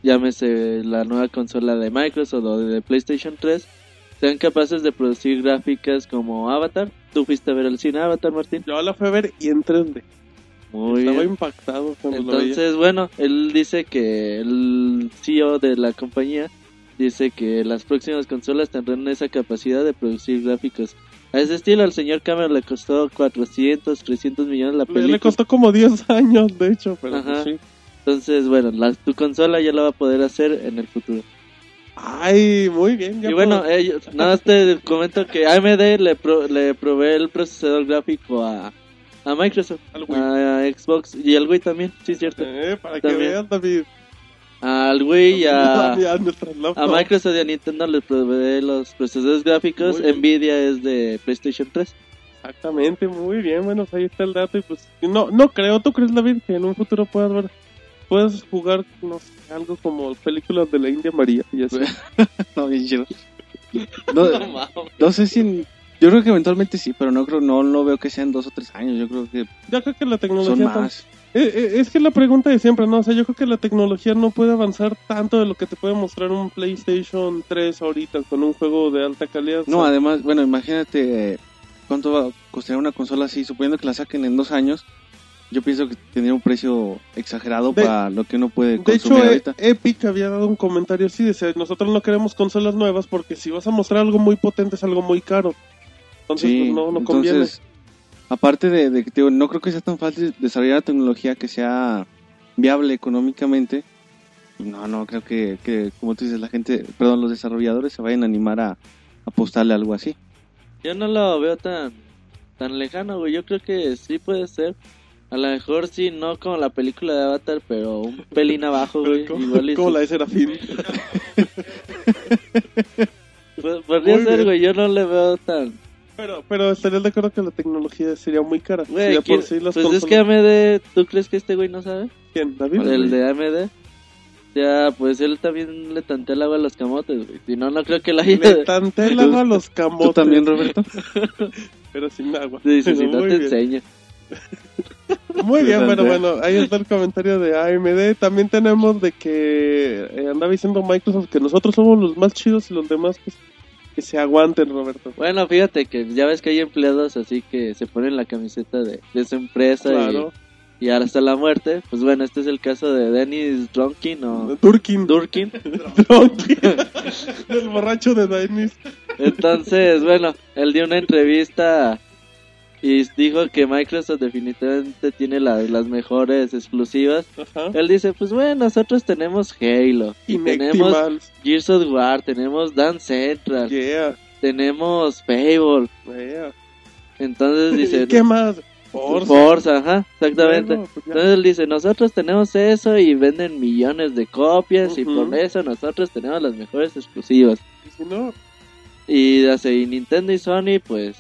llámese la nueva consola de Microsoft o de PlayStation 3, sean capaces de producir gráficas como Avatar. ¿Tú fuiste a ver el cine Avatar, Martín?
Yo la fui a ver y en 3D.
Muy
Estaba
bien.
impactado cuando lo veía.
Entonces, bueno, él dice que el CEO de la compañía dice que las próximas consolas tendrán esa capacidad de producir gráficos. A ese estilo, al señor Cameron le costó 400, 300 millones la película.
le costó como 10 años, de hecho, pero pues sí.
Entonces, bueno, la, tu consola ya la va a poder hacer en el futuro.
Ay, muy bien. ya
Y bueno, ellos, nada más te comento que AMD le, pro- le provee el procesador gráfico a, a Microsoft, a Xbox y al Wii también, sí, cierto.
Eh, para que veas, David.
Al Wii y a, a. Microsoft y a Nintendo le provee los procesadores gráficos. Nvidia es de PlayStation 3.
Exactamente, muy bien. Bueno, ahí está el dato. Y pues, no, no creo. ¿Tú crees, David, que en un futuro puedas ver, puedes jugar, no sé, algo como películas de la India María y así?
No, bien chido. No,
No mames.
no sé si... Yo creo que eventualmente sí, pero no creo, no, no veo que sean dos o tres años. Yo creo que
Yo creo que la tecnología.
son más.
Eh, eh, es que la pregunta de siempre, ¿no? O sea, yo creo que la tecnología no puede avanzar tanto de lo que te puede mostrar un PlayStation 3 ahorita con un juego de alta calidad.
No,
O sea,
además, bueno, imagínate cuánto va a costar una consola así, suponiendo que la saquen en dos años. Yo pienso que tendría un precio exagerado
De-
para lo que uno puede
De
consumir
hecho,
ahorita.
Epic había dado un comentario así, decía, nosotros no queremos consolas nuevas porque si vas a mostrar algo muy potente es algo muy caro. Entonces,
Sí,
pues, no, no conviene.
entonces, aparte de, de que te digo, no creo que sea tan fácil desarrollar la tecnología que sea viable económicamente. No, no, creo que, que, como tú dices, la gente, perdón, los desarrolladores se vayan a animar a apostarle a algo así.
Yo no lo veo tan tan lejano, güey. Yo creo que sí puede ser. A lo mejor sí, no como la película de Avatar, pero un pelín abajo, güey.
Como,
Igual y
como
sí.
la de Serafín.
Pod- Podría
Muy
ser,
bien.
güey. Yo no le veo tan.
Pero, pero estarías de acuerdo que la tecnología sería muy cara. Si
Güey,
de por
¿quién-
sí las
pues es que AMD, ¿tú crees que este güey no sabe?
¿Quién? ¿David?
El de AMD. Ya, pues él también le tantea el agua a los camotes, güey. Si no, no creo que la haya.
Le tanté el agua a los camotes.
¿Tú también, Roberto?
Pero sin agua.
Dice, si no te
bien.
enseño.
Muy bien, pero bueno, ahí está el comentario de AMD. También tenemos de que eh, andaba diciendo Microsoft que nosotros somos los más chidos y los demás pues, que se aguanten, Roberto.
Bueno, fíjate que ya ves que hay empleados así que se ponen la camiseta de, de su empresa y-
Claro.
y, hasta la muerte. Pues bueno, este es el caso de Dennis Drunkin o
Durkin.
Durkin.
Durkin. el borracho de Dennis.
Entonces, bueno, él dio una entrevista y dijo que Microsoft definitivamente tiene la- las mejores exclusivas.
Ajá.
Él dice, pues bueno, nosotros tenemos Halo, y tenemos. Gears of War, tenemos Dance Central,
Yeah.
tenemos Fable.
Yeah.
Entonces dice,
¿Y qué más? Forza.
Forza, ajá, exactamente.
Bueno, pues.
Entonces él dice, nosotros tenemos eso y venden millones de copias y por eso nosotros tenemos las mejores exclusivas.
Y si no,
Y hace y Nintendo y Sony, pues,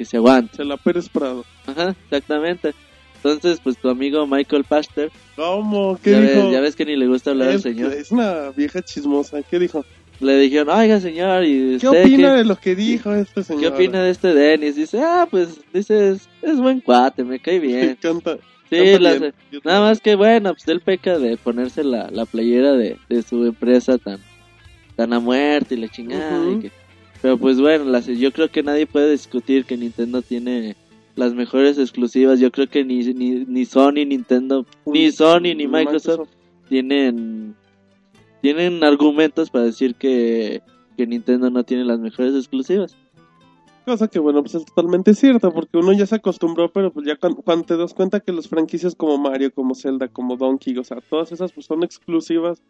que se aguanten.
se la Pérez Prado.
Ajá, exactamente. Entonces, pues tu amigo Michael Pachter,
¿Cómo? ¿Qué
ya
dijo?
ves, ya ves que ni le gusta hablar al señor.
es una vieja chismosa. ¿Qué dijo?
Le dijeron, oiga señor, ¿y
¿Qué opina
qué,
de lo que dijo este señor?
qué opina de este Dennis? Dice, ah, pues, dice, es, es buen cuate, me cae bien.
Canta.
Sí,
canta
la-
bien. Yo
nada más que bueno, pues él peca de ponerse la, la playera de, de su empresa tan, tan a muerte y la chingada. Y que- pero pues bueno, las, yo creo que nadie puede discutir que Nintendo tiene las mejores exclusivas. Yo creo que ni, ni, ni Sony, Nintendo, ni Sony ni Microsoft tienen tienen argumentos para decir que, que Nintendo no tiene las mejores exclusivas.
Cosa que, bueno, pues es totalmente cierta, porque uno ya se acostumbró, pero pues ya cuan- cuando, te das cuenta que las franquicias como Mario, como Zelda, como Donkey, o sea, todas esas pues son exclusivas,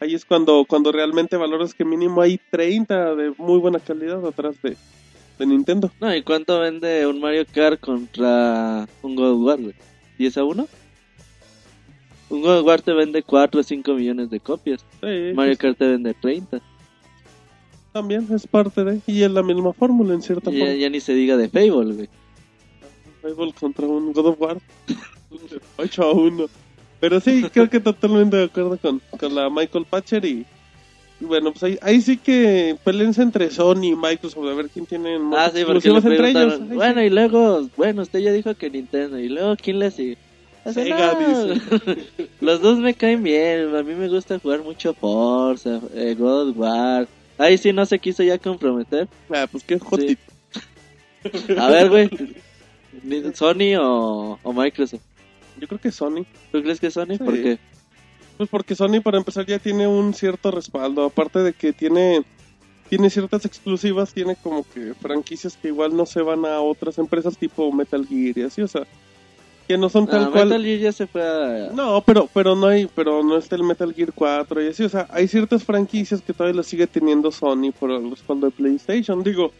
ahí es cuando, cuando realmente valoras que mínimo hay 30 de muy buena calidad atrás de, de Nintendo.
No, ¿y cuánto vende un Mario Kart contra un God of War, güey? ¿10 a 1? Un God of War te vende 4 o 5 millones de copias.
Sí,
Mario Kart te vende 30.
también es parte de, y es la misma fórmula en cierta
Y ya,
forma.
ya ni se diga de Fable, güey.
Fable contra un God of War 8 a 1. Pero sí, creo que totalmente de acuerdo con, con la Michael Patcher y, bueno, pues ahí, ahí sí que peleense entre Sony y Microsoft a ver quién tiene más
Ah, sí,
exclusivas entre ellos.
Bueno,
sí.
y luego, bueno, usted ya dijo que Nintendo. ¿Y luego quién le sigue?
Sega,
"No". Los dos me caen bien. A mí me gusta jugar mucho Forza, eh, God of War. Ahí sí no se quiso ya comprometer.
Ah, pues qué jotito.
A ver, güey. ¿Sony o, o Microsoft?
Yo creo que Sony.
¿Tú crees que Sony?
Sí.
¿Por qué?
Pues porque Sony para empezar ya tiene un cierto respaldo, aparte de que tiene tiene ciertas exclusivas, tiene como que franquicias que igual no se van a otras empresas tipo Metal Gear y así, o sea, que no son tal
Ah,
cual.
Metal Gear ya se fue a...
No, pero pero no hay, pero no está el Metal Gear 4 y así, o sea, hay ciertas franquicias que todavía las sigue teniendo Sony por el respaldo de PlayStation. Digo,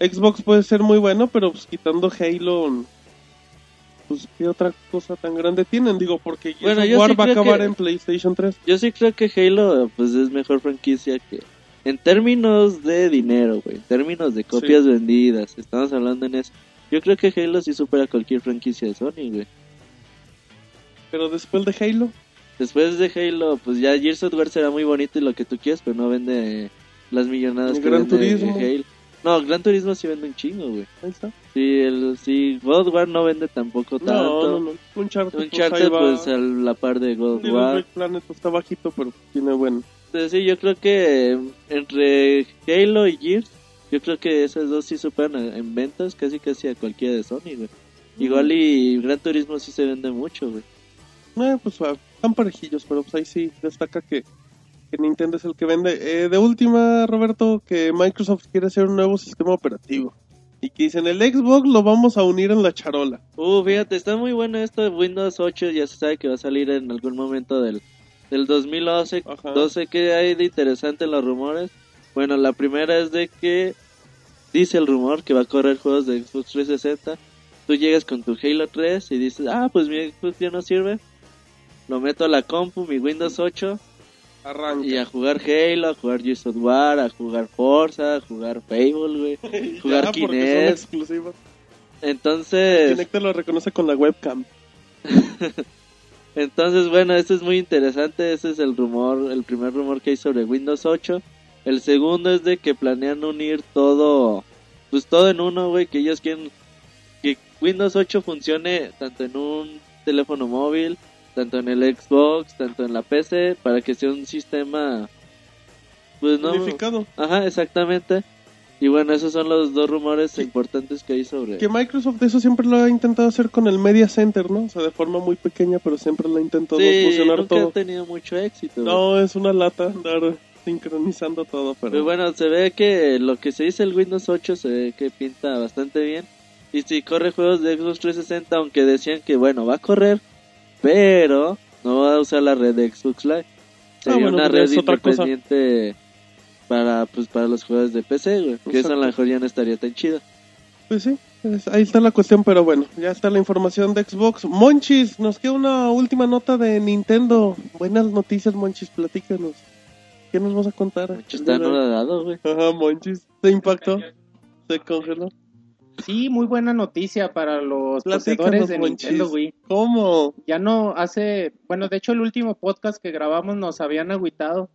Xbox puede ser muy bueno, pero pues quitando Halo, pues qué otra cosa tan grande tienen, digo, porque
Bueno, yo
War
sí
va a acabar
que-
en PlayStation 3.
Yo sí creo que Halo pues es mejor franquicia que... En términos de dinero, güey. En términos de copias vendidas. Estamos hablando en eso. Yo creo que Halo sí supera cualquier franquicia de Sony, güey.
Pero después de Halo,
Después de Halo, pues ya Gears of War será muy bonito y lo que tú quieras, pero no vende las millonadas que
Gran
vende
Turismo.
Halo. No, Gran Turismo sí vende un chingo, güey.
ahí está.
Sí, el, sí, God of War no vende tampoco tanto.
No, no, no. Uncharted, pues,
Uncharted,
va.
pues a la par de God of War.
Planet pues, está bajito, pero tiene buen.
Entonces, sí, yo creo que entre Halo y Gears, yo creo que esas dos sí superan en ventas casi casi a cualquiera de Sony, güey. Igual y Gran Turismo sí se vende mucho, güey.
Eh, pues ah, están parejillos, pero pues ahí sí destaca que, que Nintendo es el que vende. Eh, de última, Roberto, que Microsoft quiere hacer un nuevo sistema operativo. Y que dicen, el Xbox lo vamos a unir en la charola.
Uh, fíjate, está muy bueno esto de Windows 8, ya se sabe que va a salir en algún momento del, del 2011.
Ajá.
12, ¿qué hay de interesante en los rumores? Bueno, la primera es de que dice el rumor que va a correr juegos de Xbox 360. Tú llegas con tu Halo 3 y dices, ah, pues mi Xbox ya no sirve. Lo meto a la compu, mi Windows 8,
Arranca.
y a jugar Halo, a jugar Gears of War, a jugar Forza, a jugar Fable, güey. jugar
Ya, son
Kinect. Entonces...
Kinect te lo reconoce con la webcam.
Entonces, bueno, esto es muy interesante. Ese es el rumor, el primer rumor que hay sobre Windows 8. El segundo es de que planean unir todo, pues todo en uno, güey. Que ellos quieren que Windows 8 funcione tanto en un teléfono móvil, tanto en el Xbox, tanto en la PC, para que sea un sistema, pues no.
Unificado.
Ajá, exactamente. Y bueno, esos son los dos rumores importantes que hay sobre.
Que Microsoft eso siempre lo ha intentado hacer con el Media Center, ¿no? O sea, de forma muy pequeña, pero siempre lo ha intentado
Sí,
fusionar
nunca
todo.
ha tenido mucho éxito.
No, es una lata andar sincronizando todo, pero...
Pero bueno, se ve que lo que se dice el Windows 8 se ve que pinta bastante bien. Y si corre juegos de Xbox 360, aunque decían que bueno, va a correr, pero no va a usar la red de Xbox Live. Sería
bueno,
una
pero
red independiente para pues para los juegos de PC, güey. Que eso a lo mejor ya no estaría tan chido.
Pues sí, es- ahí está la cuestión, pero bueno, ya está la información de Xbox. Monchis, nos queda una última nota de Nintendo. Buenas noticias, Monchis, platícanos. ¿Qué nos vas a contar?
Mucho está dado, güey.
Ajá, Monchis, ¿se impactó? ¿Se congeló?
Sí, muy buena noticia para los poseedores de. Nintendo Wii.
¿Cómo?
Ya no hace, bueno, de hecho el último podcast que grabamos nos habían agüitado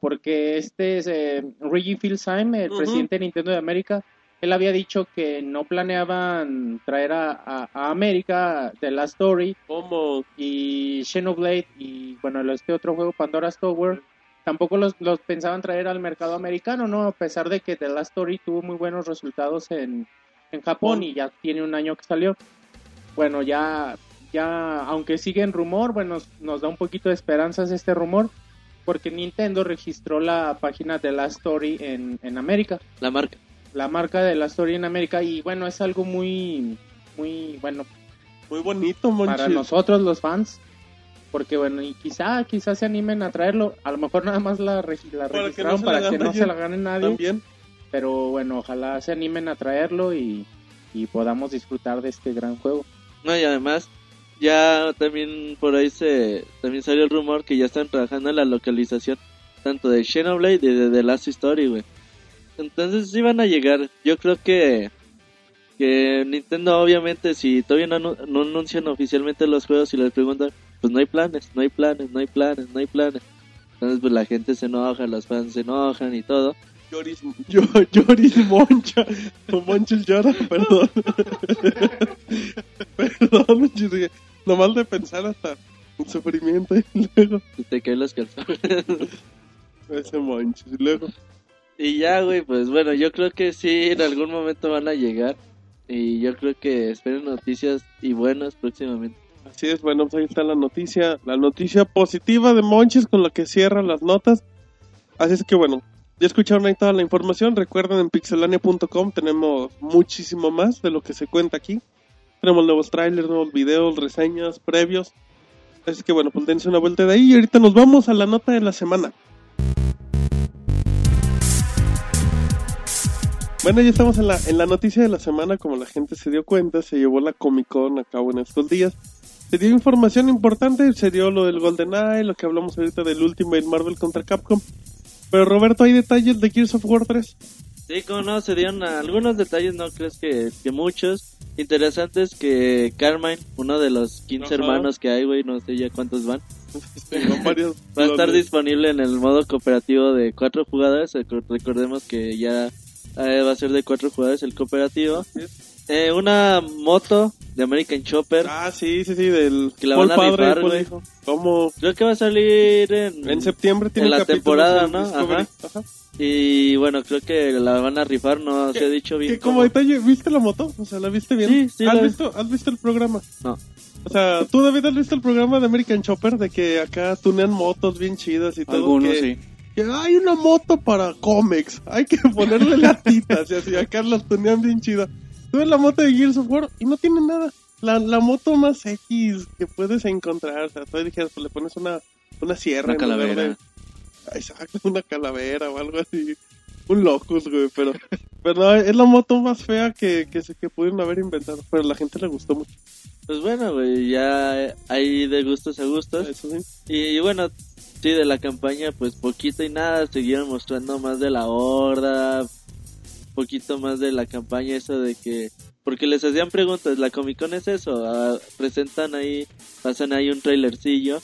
porque este es eh, Reggie Fils-Aime, el presidente de Nintendo de América, él había dicho que no planeaban traer a, a- a América The Last Story
¿Cómo?
y Xenoblade y bueno, este otro juego Pandora's Tower tampoco los, los pensaban traer al mercado americano, ¿no? A pesar de que The Last Story tuvo muy buenos resultados en, en Japón y ya tiene un año que salió. Bueno, ya, ya, aunque sigue en rumor, bueno, nos, nos da un poquito de esperanzas este rumor, porque Nintendo registró la página de Last Story en, en América
La marca.
la marca de la Story en América y bueno, es algo muy, muy, bueno,
Muy bonito, Monchis.
para nosotros los fans, porque bueno, y quizá, quizá se animen a traerlo, a lo mejor nada más la, regi- la
Para que
registraron
no se
para
la
que
gane
no se
nadie.
la gane nadie,
También.
Pero bueno, ojalá se animen a traerlo y, podamos disfrutar de este gran juego.
No, y además, ya también por ahí se también salió el rumor que ya están trabajando en la localización tanto de Xenoblade y de The Last Story, güey. Entonces sí van a llegar. Yo creo que que Nintendo obviamente si todavía no, no anuncian oficialmente los juegos y les preguntan, pues no hay planes, no hay planes, no hay planes, no hay planes. Entonces pues la gente se enoja, los fans se enojan y todo.
Lloris, yo, Lloris Moncha. O Monchis llora, perdón. perdón, Monchis. que Nomás de pensar hasta el sufrimiento y luego
y te caen los calzones.
ese Monchis. Y luego,
Y ya, güey, pues bueno, yo creo que sí, en algún momento van a llegar. Y yo creo que esperen noticias y buenas próximamente.
así es, bueno, pues ahí está la noticia. La noticia positiva de Monchis con la que cierran las notas. Así es que bueno, ya escucharon ahí toda la información. Recuerden en pixelania.com tenemos muchísimo más de lo que se cuenta aquí. Tenemos nuevos trailers, nuevos videos, reseñas, previos. Así que bueno, pues dense una vuelta de ahí y ahorita nos vamos a la nota de la semana. Bueno, ya estamos en la, en la noticia de la semana, como la gente se dio cuenta, se llevó la Comic Con a cabo en estos días. Se dio información importante, se dio lo del GoldenEye, lo que hablamos ahorita del Ultimate Marvel contra Capcom. Pero Roberto, ¿hay detalles de Gears of War 3?
Sí, como no, se dieron algunos detalles, no crees que, que muchos. Interesantes que Carmine, uno de los 15
Ajá.
hermanos que hay, güey, no sé ya cuántos van,
Tengo varios
va a estar disponible en el modo cooperativo de cuatro jugadores. Recor- Recordemos que ya eh, va a ser de cuatro jugadores el cooperativo. Eh, una moto de American Chopper.
Ah, sí, sí, sí, del
Que la
Paul
van a
padre,
rifar,
Paul
güey.
Como
Creo que va a salir en,
en septiembre tiene
en la temporada, ¿no? Ajá.
Ajá.
Y bueno, creo que la van a rifar, no se ha dicho bien.
Como
cómo.
detalle, ¿viste la moto? O sea, ¿la viste bien?
Sí, sí,
¿Has,
la vi.
visto, ¿Has visto el programa?
No.
O sea, ¿tú, David, has visto el programa de American Chopper? De que acá tunean motos bien chidas y todo.
Algunos
que,
sí.
que hay una moto para cómics. Hay que ponerle latitas y así. Acá las tunean bien chidas. Tú ves la moto de Gears of War y no tiene nada. La, la moto más X que puedes encontrar. O sea, tú dijeras, pues le pones una, una sierra.
Una calavera.
de- Exacto, una calavera o algo así. Un locus, güey, pero, pero no, es la moto más fea que, que, se, que pudieron haber inventado. Pero a la gente le gustó mucho.
Pues bueno, güey, ya hay de gustos a gustos.
Eso sí.
Y, bueno, sí, de la campaña, pues poquito y nada. Siguieron mostrando más de la horda. Poquito más de la campaña, eso de que. Porque les hacían preguntas. La Comic Con es eso. ah, presentan ahí, pasan ahí un trailercillo.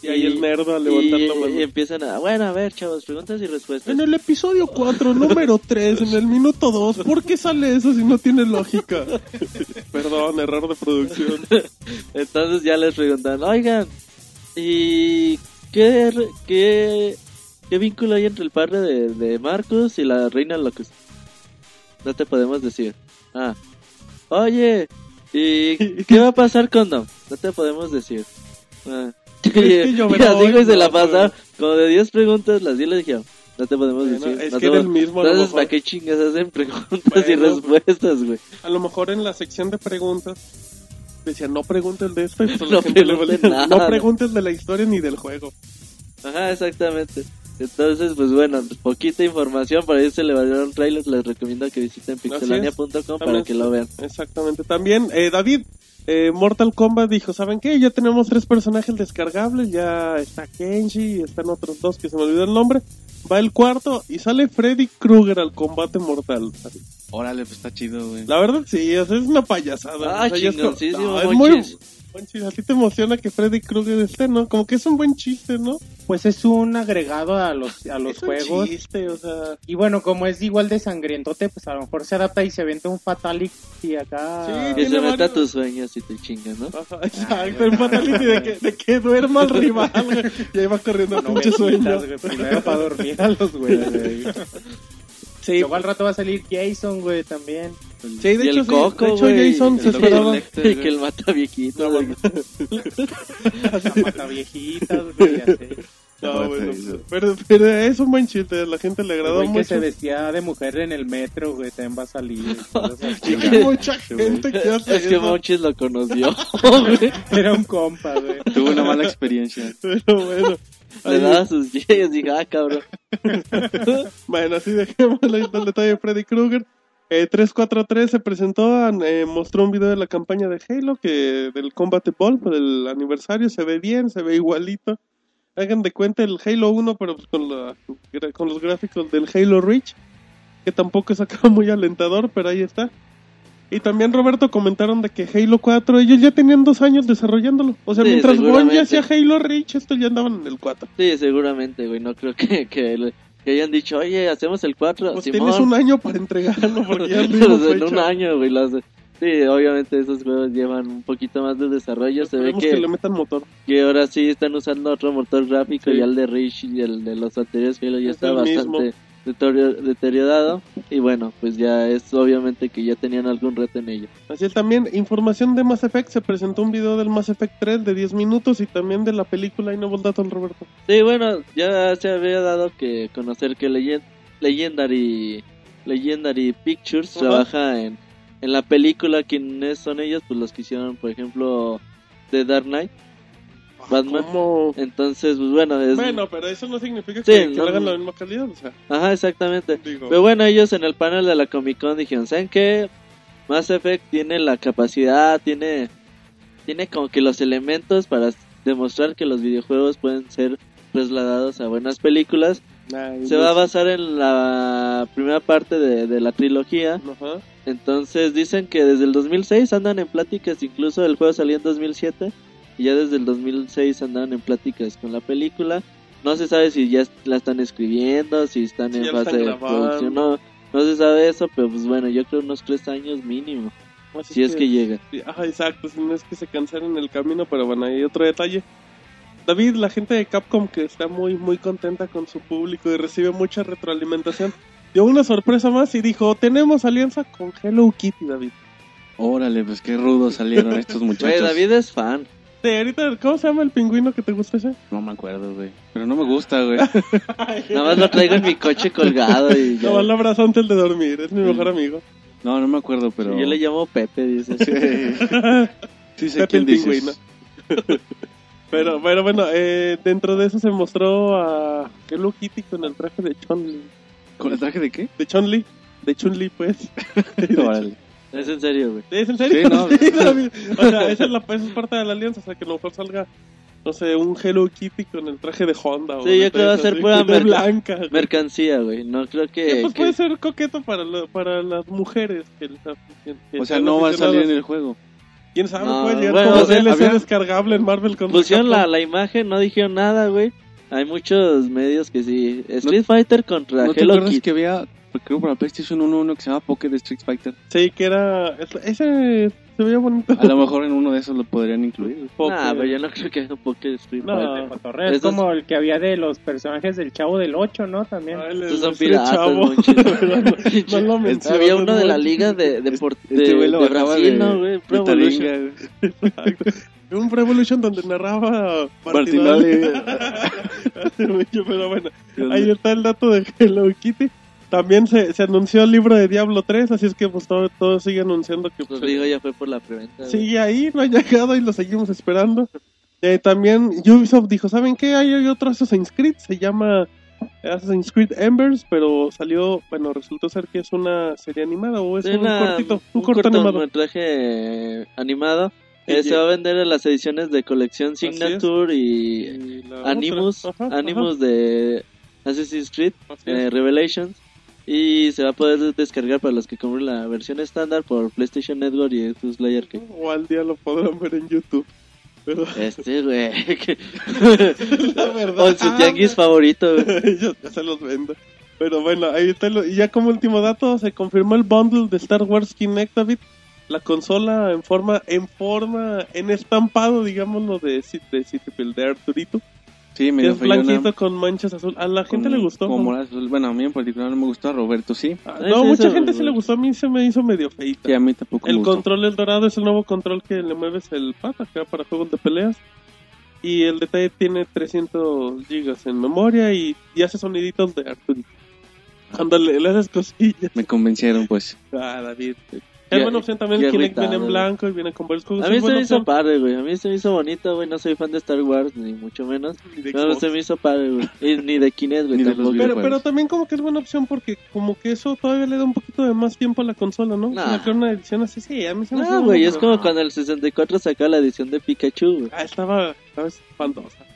Y ahí el nerdo a levantar
y-
la mano.
y empiezan a. Bueno, a ver, chavos, preguntas y respuestas.
En el episodio 4, número 3, en el minuto 2, ¿por qué sale eso si no tiene lógica? Perdón, error de producción.
Entonces ya les preguntan, oigan, ¿y qué, qué, qué vínculo hay entre el padre de, de Marcus y la reina Locus? No te podemos decir. Ah, oye, ¿y qué va a pasar con Dom? No te podemos decir. Ah.
yo me
y así, la pasaron como de 10 preguntas, las 10 le dijeron. No te podemos
Bueno,
decir.
es
no
que era el mismo,
Entonces,
mejor.
¿para qué chingas hacen preguntas y respuestas, güey?
A lo mejor en la sección de preguntas decía, no preguntes de esto y
preguntes nada.
No preguntes de la historia ni del juego.
Ajá, exactamente. Entonces, pues bueno, poquita información, para ahí se le valieron trailers, les recomiendo que visiten pixelania.com para que lo vean.
Exactamente. También, eh, David, eh, Mortal Kombat dijo, ¿saben qué? Ya tenemos tres personajes descargables, ya está Kenshi, están otros dos que se me olvidó el nombre. Va el cuarto y sale Freddy Krueger al combate mortal.
Órale, pues está chido, güey.
La verdad, sí, es una payasada.
Ah,
O sea, es No, es muy. A ti te emociona que Freddy Krueger esté, ¿no? Como que es un buen chiste, ¿no?
Pues es un agregado a los, a los
es un
juegos.
chiste, o sea...
Y bueno, como es igual de sangrientote, pues a lo mejor se adapta y se avienta un Fatality acá.
Sí,
Que se meta tus sueños y te chingas, ¿no?
Ajá, exacto, en Fatality de que, de que duerma el rival, güey, y ahí va corriendo
No
pinche sueño.
güey, Primero para dormir a los güeyes, güey.
Sí,
Luego al rato va a salir Jason, güey, también.
Sí, de
y
hecho,
el
sí,
coco,
de hecho. Jason se esperaba.
Lecter, Y que el mata viejito, güey.
Mata viejitas, güey, ya sé.
No, bueno, pero, pero es un buen chiste, la gente le agradó
güey que
mucho.
se vestía de mujer en el metro, güey, también va a salir.
Y hay mucha gente que hace
Es que Monchis lo conoció, güey.
Era un compa, güey.
Tuve una mala experiencia.
pero bueno.
Le daba sus yegues, dije, ah, cabrón.
Bueno, así dejemos el detalle de Freddy Krueger. Eh, 343 se presentó, eh, mostró un video de la campaña de Halo, que del Combat Ball, por el aniversario, se ve bien, se ve igualito. Hagan de cuenta el Halo 1, pero pues con, la, con los gráficos del Halo Reach, que tampoco es acá muy alentador, pero ahí está. Y también, Roberto, comentaron de que Halo 4, ellos ya tenían dos años desarrollándolo. O sea,
Sí,
mientras Bungie
seguramente.
hacía Halo Reach, estos ya andaban en el 4.
Sí, seguramente, güey. No creo que, que, que hayan dicho, oye, hacemos el 4.
Pues
Simón.
tienes un año para entregarlo, porque ya
en un año, güey. Sí, obviamente esos juegos llevan un poquito más de desarrollo. Se ve que,
que le metan motor.
que ahora sí están usando otro motor gráfico.
Sí.
Ya el de Rich y el de los anteriores Halo ya
Es
está bastante
mismo.
Deterio- deteriorado. Y bueno, pues ya es obviamente que ya tenían algún reto en ello.
Así es, también información de Mass Effect. Se presentó un video del Mass Effect 3 de 10 minutos y también de la película. Y nuevos datos, Roberto.
Sí, bueno, ya se había dado que conocer que Legend- Legendary, Legendary Pictures
Ajá.
trabaja en, en la película, quienes son ellos, pues los que hicieron, por ejemplo, The Dark Knight, Batman.
¿Cómo?
Entonces, pues bueno, es...
Bueno, pero eso no significa
Sí,
que, que
no,
hagan
no.
la misma calidad, o sea,
Ajá, exactamente.
digo...
Pero bueno, ellos en el panel de la Comic Con dijeron, ¿saben qué? Mass Effect tiene la capacidad, tiene, tiene como que los elementos para demostrar que los videojuegos pueden ser trasladados a buenas películas. Se va a basar en la primera parte de, de la trilogía. Entonces dicen que desde el 2006 andan en pláticas, incluso el juego salió en 2007 y ya desde el 2006 andan en pláticas con la película. No se sabe si ya la están escribiendo, si están
Sí,
en fase
están
de
grabando.
producción, no, no se sabe eso, pero pues bueno, yo creo unos tres años mínimo,
Así
si es que llega.
sí, Ajá, exacto, si no es que se cansaron en el camino, pero bueno, hay otro detalle. David, la gente de Capcom que está muy, muy contenta con su público y recibe mucha retroalimentación, dio una sorpresa más y dijo, tenemos alianza con Hello Kitty, David.
Órale, pues qué rudos salieron estos muchachos.
Güey, David es fan.
Sí, ahorita, ¿cómo se llama el pingüino que te gusta ese?
No me acuerdo, güey. Pero no me gusta, güey.
Nada más lo traigo en mi coche colgado y ya.
No, lo abrazo antes de dormir, es mi mejor amigo.
No, no me acuerdo, pero...
Yo le llamo Pepe, dice.
Sí sé
Pepe
quién
el
dices.
pingüino. Pero, pero bueno, eh, dentro de eso se mostró a Hello Kitty con el traje de Chun-Li.
¿Con el traje de qué?
De Chun-Li. De Chun-Li, pues.
Órale.
Es en serio, güey.
¿Es en serio?
Sí, no.
Sí, David. O sea, esa es, la, esa es parte de la alianza. O sea, que a lo mejor salga, no sé, un Hello Kitty con el traje de Honda. o
Sí, yo creo que va a ser pura
blanca. güey.
Mercancía, güey. No creo que...
Pues
que-
puede ser coqueto para, la- para las mujeres. Que, les aficionan- que
O sea, no va a salir en el juego.
¿Quién sabe?
No,
puede llegar
bueno,
como
o sea,
DLC
había-
descargable en Marvel con
Pusieron la, la imagen, no dijeron nada, güey. Hay muchos medios que sí. Street Fighter contra
¿No
Hello Kitty.
que había, creo para PlayStation 1, uno que se llama Poké de Street Fighter?
Sí, que era... Ese se veía bonito.
A lo mejor en uno de esos lo podrían incluir.
Poké.
Nah, pero yo no creo que haya un poco de Street
No.
Fighter.
Es como el que había de los personajes del Chavo del 8, ¿no? También.
Ay, el-
Estos son
el
piratas,
chavo. no- no lo menciones,
Había uno de la liga de, de, por-
Este
de-
lo
de Brasil,
de-
¿no, güey?
Un Pro Evolution donde narraba
Martinoli.
Mucho, pero bueno, ahí está el dato de Hello Kitty. También se, se anunció el libro de Diablo 3, así es que pues todo, todo sigue anunciando que pues,
Rodrigo ya fue por la preventa.
sigue ahí, no ha llegado y lo seguimos esperando. Eh, también Ubisoft dijo, ¿saben qué? Hay, hay otro Assassin's Creed, se llama Assassin's Creed Embers, pero salió, bueno, resultó ser que es una serie animada o es
Sí,
un
una-
cortito, un, corto animado.
cortometraje animado.
Y-
Eh, se va a vender en las ediciones de colección. Signature y
Y
Animus,
ajá, ajá,
Animus de Assassin's Creed eh, Revelations y se va a poder descargar para los que compren la versión estándar por PlayStation Network y Xbox Live Arcade.
O al día lo podrán ver en YouTube. Pero
Este, güey. que-
la verdad.
o en su tianguis favorito, güey.
yo ya se los vendo. Pero bueno, ahí está. lo- y ya como último dato, se confirmó el bundle de Star Wars Kinect, David. La consola en forma, en forma, en estampado, digámoslo, de, de Cityfield, de Arturito.
Sí,
Que
medio
es blanquito con manchas azul. A la gente
con-
le gustó.
como azul. Bueno, a mí en particular no me gustó, a Roberto sí.
Ah,
Ay,
no,
sí,
mucha
eso-
gente sí le gustó. A mí se me hizo medio feita.
Sí, a mí tampoco me
El
gustó.
control el dorado es el nuevo control que le mueves el pad acá para juegos de peleas. Y el detalle tiene 300 gigas en memoria y, y hace soniditos de Arturito. Cuando le, le haces cosillas.
Me convencieron, pues.
Ah, David. Es buena opción también. Kinect viene en blanco y viene con varios juegos.
A mí se me hizo padre, güey. A mí se me hizo bonito, güey. No soy fan de Star Wars, ni mucho menos. No, se me hizo padre, güey. Ni de Kinect, güey,
Ni de los
tampoco.
pero, pero también como que es buena opción porque como que eso todavía le da un poquito de más tiempo a la consola, ¿no?
Nah.
Sacar una edición así, sí, a mí se me hace
No, güey, es como cuando el 64 sacó la edición de Pikachu, güey.
Ah, estaba, estaba espantosa.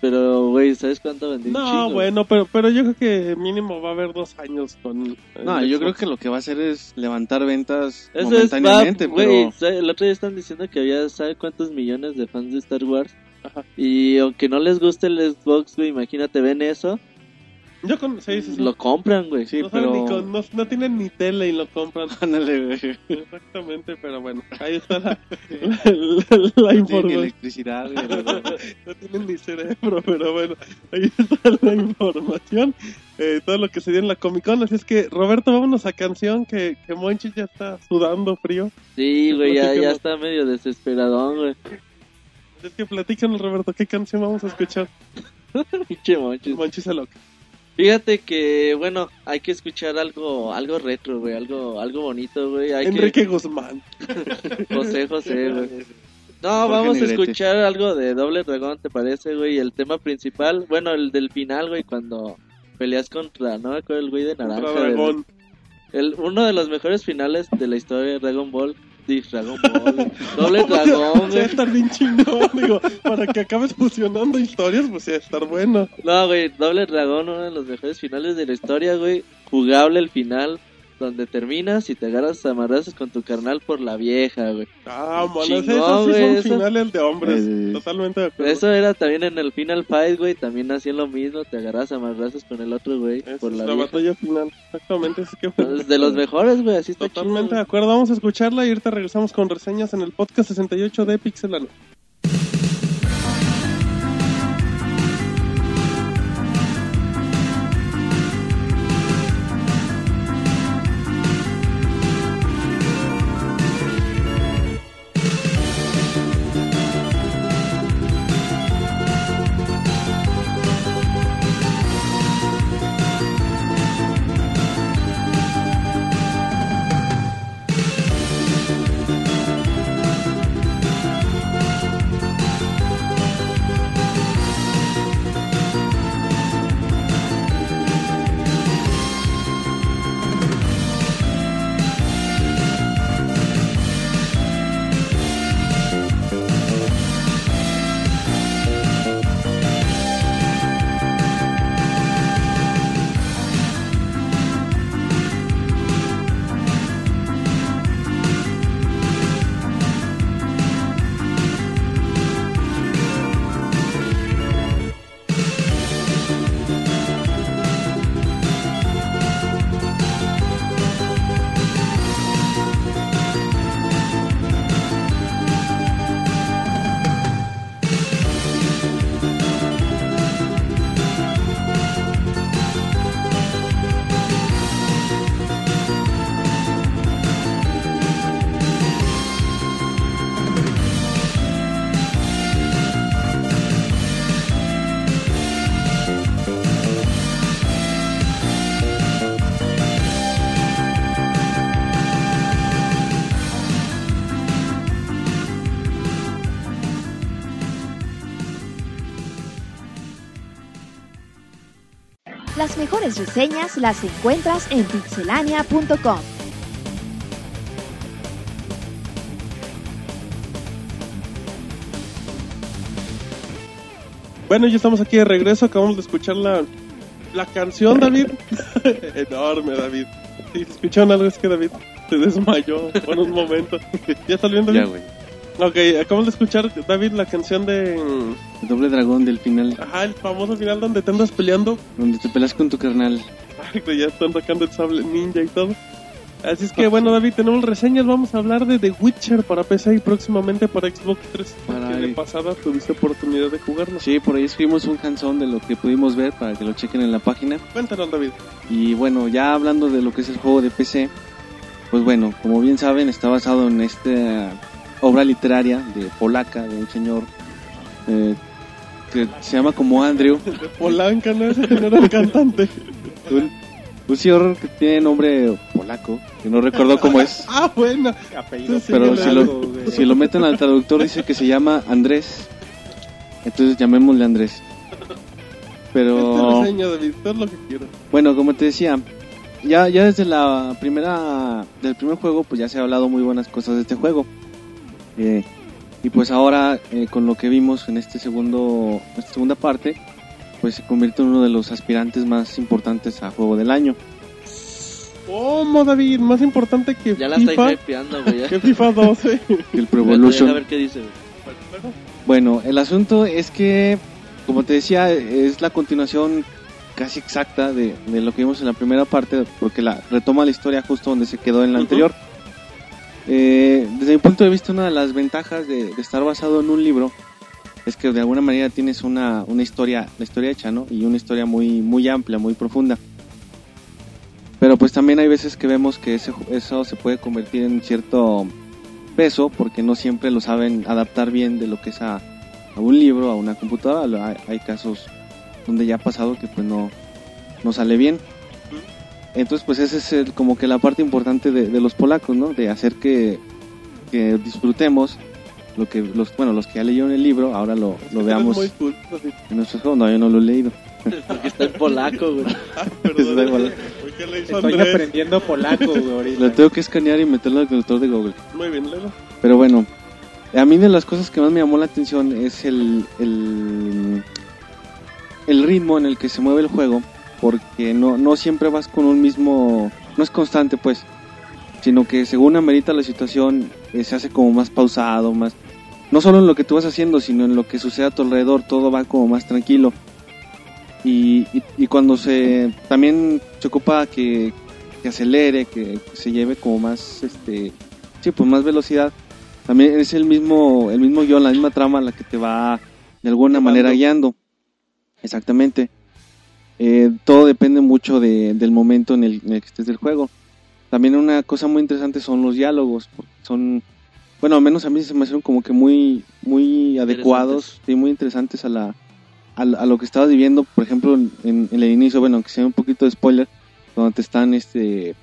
Pero, güey, ¿sabes cuánto vendí?
No,
chingo,
bueno, pero, pero yo creo que mínimo va a haber dos años con... eh,
No, yo creo que lo que va a hacer es levantar ventas
Eso es,
momentáneamente,
güey,
pero...
el otro día están diciendo que había, ¿sabe cuántos millones de fans de Star Wars?
Ajá.
Y aunque no les guste el Xbox, güey, imagínate, ven eso,
Yo con... Sí, sí, sí.
lo compran, güey.
Sí,
no,
pero...
ni con- no, no tienen ni tele y lo compran.
Ándale, güey.
Exactamente, pero bueno, ahí está la, la, la- la
No
información.
electricidad, güey.
No tienen ni cerebro, pero bueno, ahí está la información. Eh, todo lo que se dio en la Comic Con. Así es que, Roberto, vámonos a canción que, que Monchi ya está sudando frío.
Sí, güey, ya, ya está medio desesperadón, güey.
Es que platícanos, Roberto, ¿qué canción vamos a escuchar?
Pinche monchis.
Monchi se loca.
Fíjate que, bueno, hay que escuchar algo algo retro, güey, algo algo bonito, güey. Hay
Enrique Guzmán.
José, José, güey. No, vamos a escuchar algo de Doble Dragón, ¿te parece, güey? El tema principal, bueno, el del final, güey, cuando peleas contra, no me acuerdo el güey de naranja.
Dragón.
el, uno de los mejores finales de la historia de Dragon Ball. Sí, Dragon Ball. Doble Dragón,
a
güey.
estar bien chingón, digo, para que acabes fusionando historias, pues a estar bueno.
No, güey, Doble Dragón, uno de los mejores finales de la historia, güey. Jugable el final, donde terminas y te agarras a madrazos con tu carnal por la vieja, güey.
Ah, mano, esos sí
güey,
son
eso-
finales de hombres,
Eh,
totalmente de acuerdo.
Eso era también en el Final Fight, güey. También hacían lo mismo, te agarras a madrazos con el otro, güey,
Esa
por
es
la
la
vieja.
batalla final, exactamente, así que.
Es de los mejores, güey, así está
Totalmente de acuerdo, vamos a escucharla y ahorita regresamos con reseñas en el podcast 68 de Pixelano.
Las mejores reseñas las encuentras en pixelania.com.
Bueno, ya estamos aquí de regreso, acabamos de escuchar la, la canción, David. Enorme, David. Si escucharon algo es que David se desmayó por un momento. ¿Ya está bien, David?
Ya, güey.
Ok, acabamos de escuchar, David, la canción de...
El doble dragón del final,
Ajá, el famoso final donde te andas peleando.
donde te peleas con tu carnal.
Ay, que ya están sacando el sable ninja y todo. Así es que, bueno, David, tenemos reseñas. Vamos a hablar de The Witcher para PC y próximamente para Xbox 3.
Para
que de pasada tuviste oportunidad de jugarlo.
Sí, por ahí escribimos un canzón de lo que pudimos ver para que lo chequen en la página.
Cuéntanos, David.
Y bueno, ya hablando de lo que es el juego de PC, pues bueno, como bien saben, está basado en esta obra literaria de polaca de un señor eh, que se llama como Andrew,
De Polanca, ¿no? Ese no era el cantante.
un, un señor que tiene nombre polaco, que no recuerdo cómo es,
Ah, bueno.
Apellido
pero si lo, si lo meten al traductor dice que se llama Andrés, entonces llamémosle Andrés. Pero...
Esta reseña, David, todo lo que quieras.
Bueno, como te decía, ya, ya desde la primera del primer juego, pues ya se ha hablado muy buenas cosas de este juego. Eh, y pues ahora, eh, con lo que vimos en este segundo, esta segunda parte, pues se convierte en uno de los aspirantes más importantes a juego del año.
¿Cómo, David? Más importante que
Ya la
FIFA.
estáis hypeando, güey. ya.
Que FIFA 12.
El
Deja
Pro
ver
Evolution.
qué dice.
Bueno, el asunto es que, como te decía, es la continuación casi exacta de, de lo que vimos en la primera parte, porque la retoma la historia justo donde se quedó en la anterior. Eh, desde mi punto de vista, una de las ventajas de, estar basado en un libro es que de alguna manera tienes una, una historia, la historia hecha, ¿no? Y una historia muy, muy amplia, muy profunda. Pero pues también hay veces que vemos que ese, eso se puede convertir en cierto peso porque no siempre lo saben adaptar bien de lo que es a, un libro, a una computadora. Hay, hay casos donde ya ha pasado que pues no, no sale bien. Entonces, pues esa es el- como que la parte importante de, de los polacos, ¿no? De hacer que, que disfrutemos lo que los bueno los que ya leyeron el libro ahora lo, lo veamos
muy cool, David.
en nuestros juegos. No, yo no lo he leído.
Porque está en polaco, güey.
Ah,
Está
perdón.
igual.
¿Por qué le hizo
Estoy
Andrés?
aprendiendo polaco, güey, ahorita.
Lo tengo que escanear y meterlo al traductor de Google.
Muy bien, Lelo.
Pero bueno, a mí de las cosas que más me llamó la atención es el, el, el ritmo en el que se mueve el juego, porque no, no siempre vas con un mismo, no es constante pues, sino que según amerita la situación eh, se hace como más pausado, más, no solo en lo que tú vas haciendo, sino en lo que sucede a tu alrededor, todo va como más tranquilo. Y, y, y cuando se, también se ocupa que, que acelere, que, que se lleve como más, este, sí, pues más velocidad. También es el mismo, el mismo guion, la misma trama la que te va de alguna manera guiando. Exactamente. Eh, todo depende mucho de- del momento en el, en el que estés del juego. También una cosa muy interesante son los diálogos. porque Son, bueno, al menos a mí se me hicieron como que muy, muy adecuados y muy interesantes a la, a, la- a lo que estabas viviendo. Por ejemplo, en, en el inicio, bueno, aunque sea un poquito de spoiler, donde te están, este,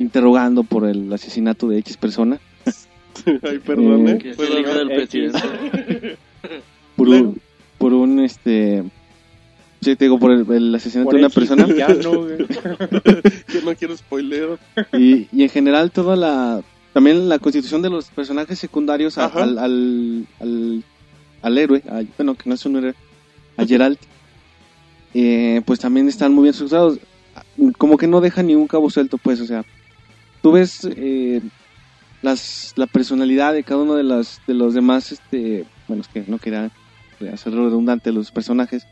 interrogando por el asesinato de X persona.
Ay, perdón,
Eh,
¿eh?
Que es el hijo
hablar.
del presidente.
por
Luego.
un, por un este sí te digo por el, el asesinato
Por
de una persona
güey.
Yo no quiero spoiler.
y, y en general toda la también la constitución de los personajes secundarios a- al, al, al, al héroe a- bueno que no es un héroe a Geralt eh, pues también están muy bien estructurados como que no dejan ni un cabo suelto pues o sea tú ves eh, las la personalidad de cada uno de las de los demás este bueno es que no quería hacerlo redundante los personajes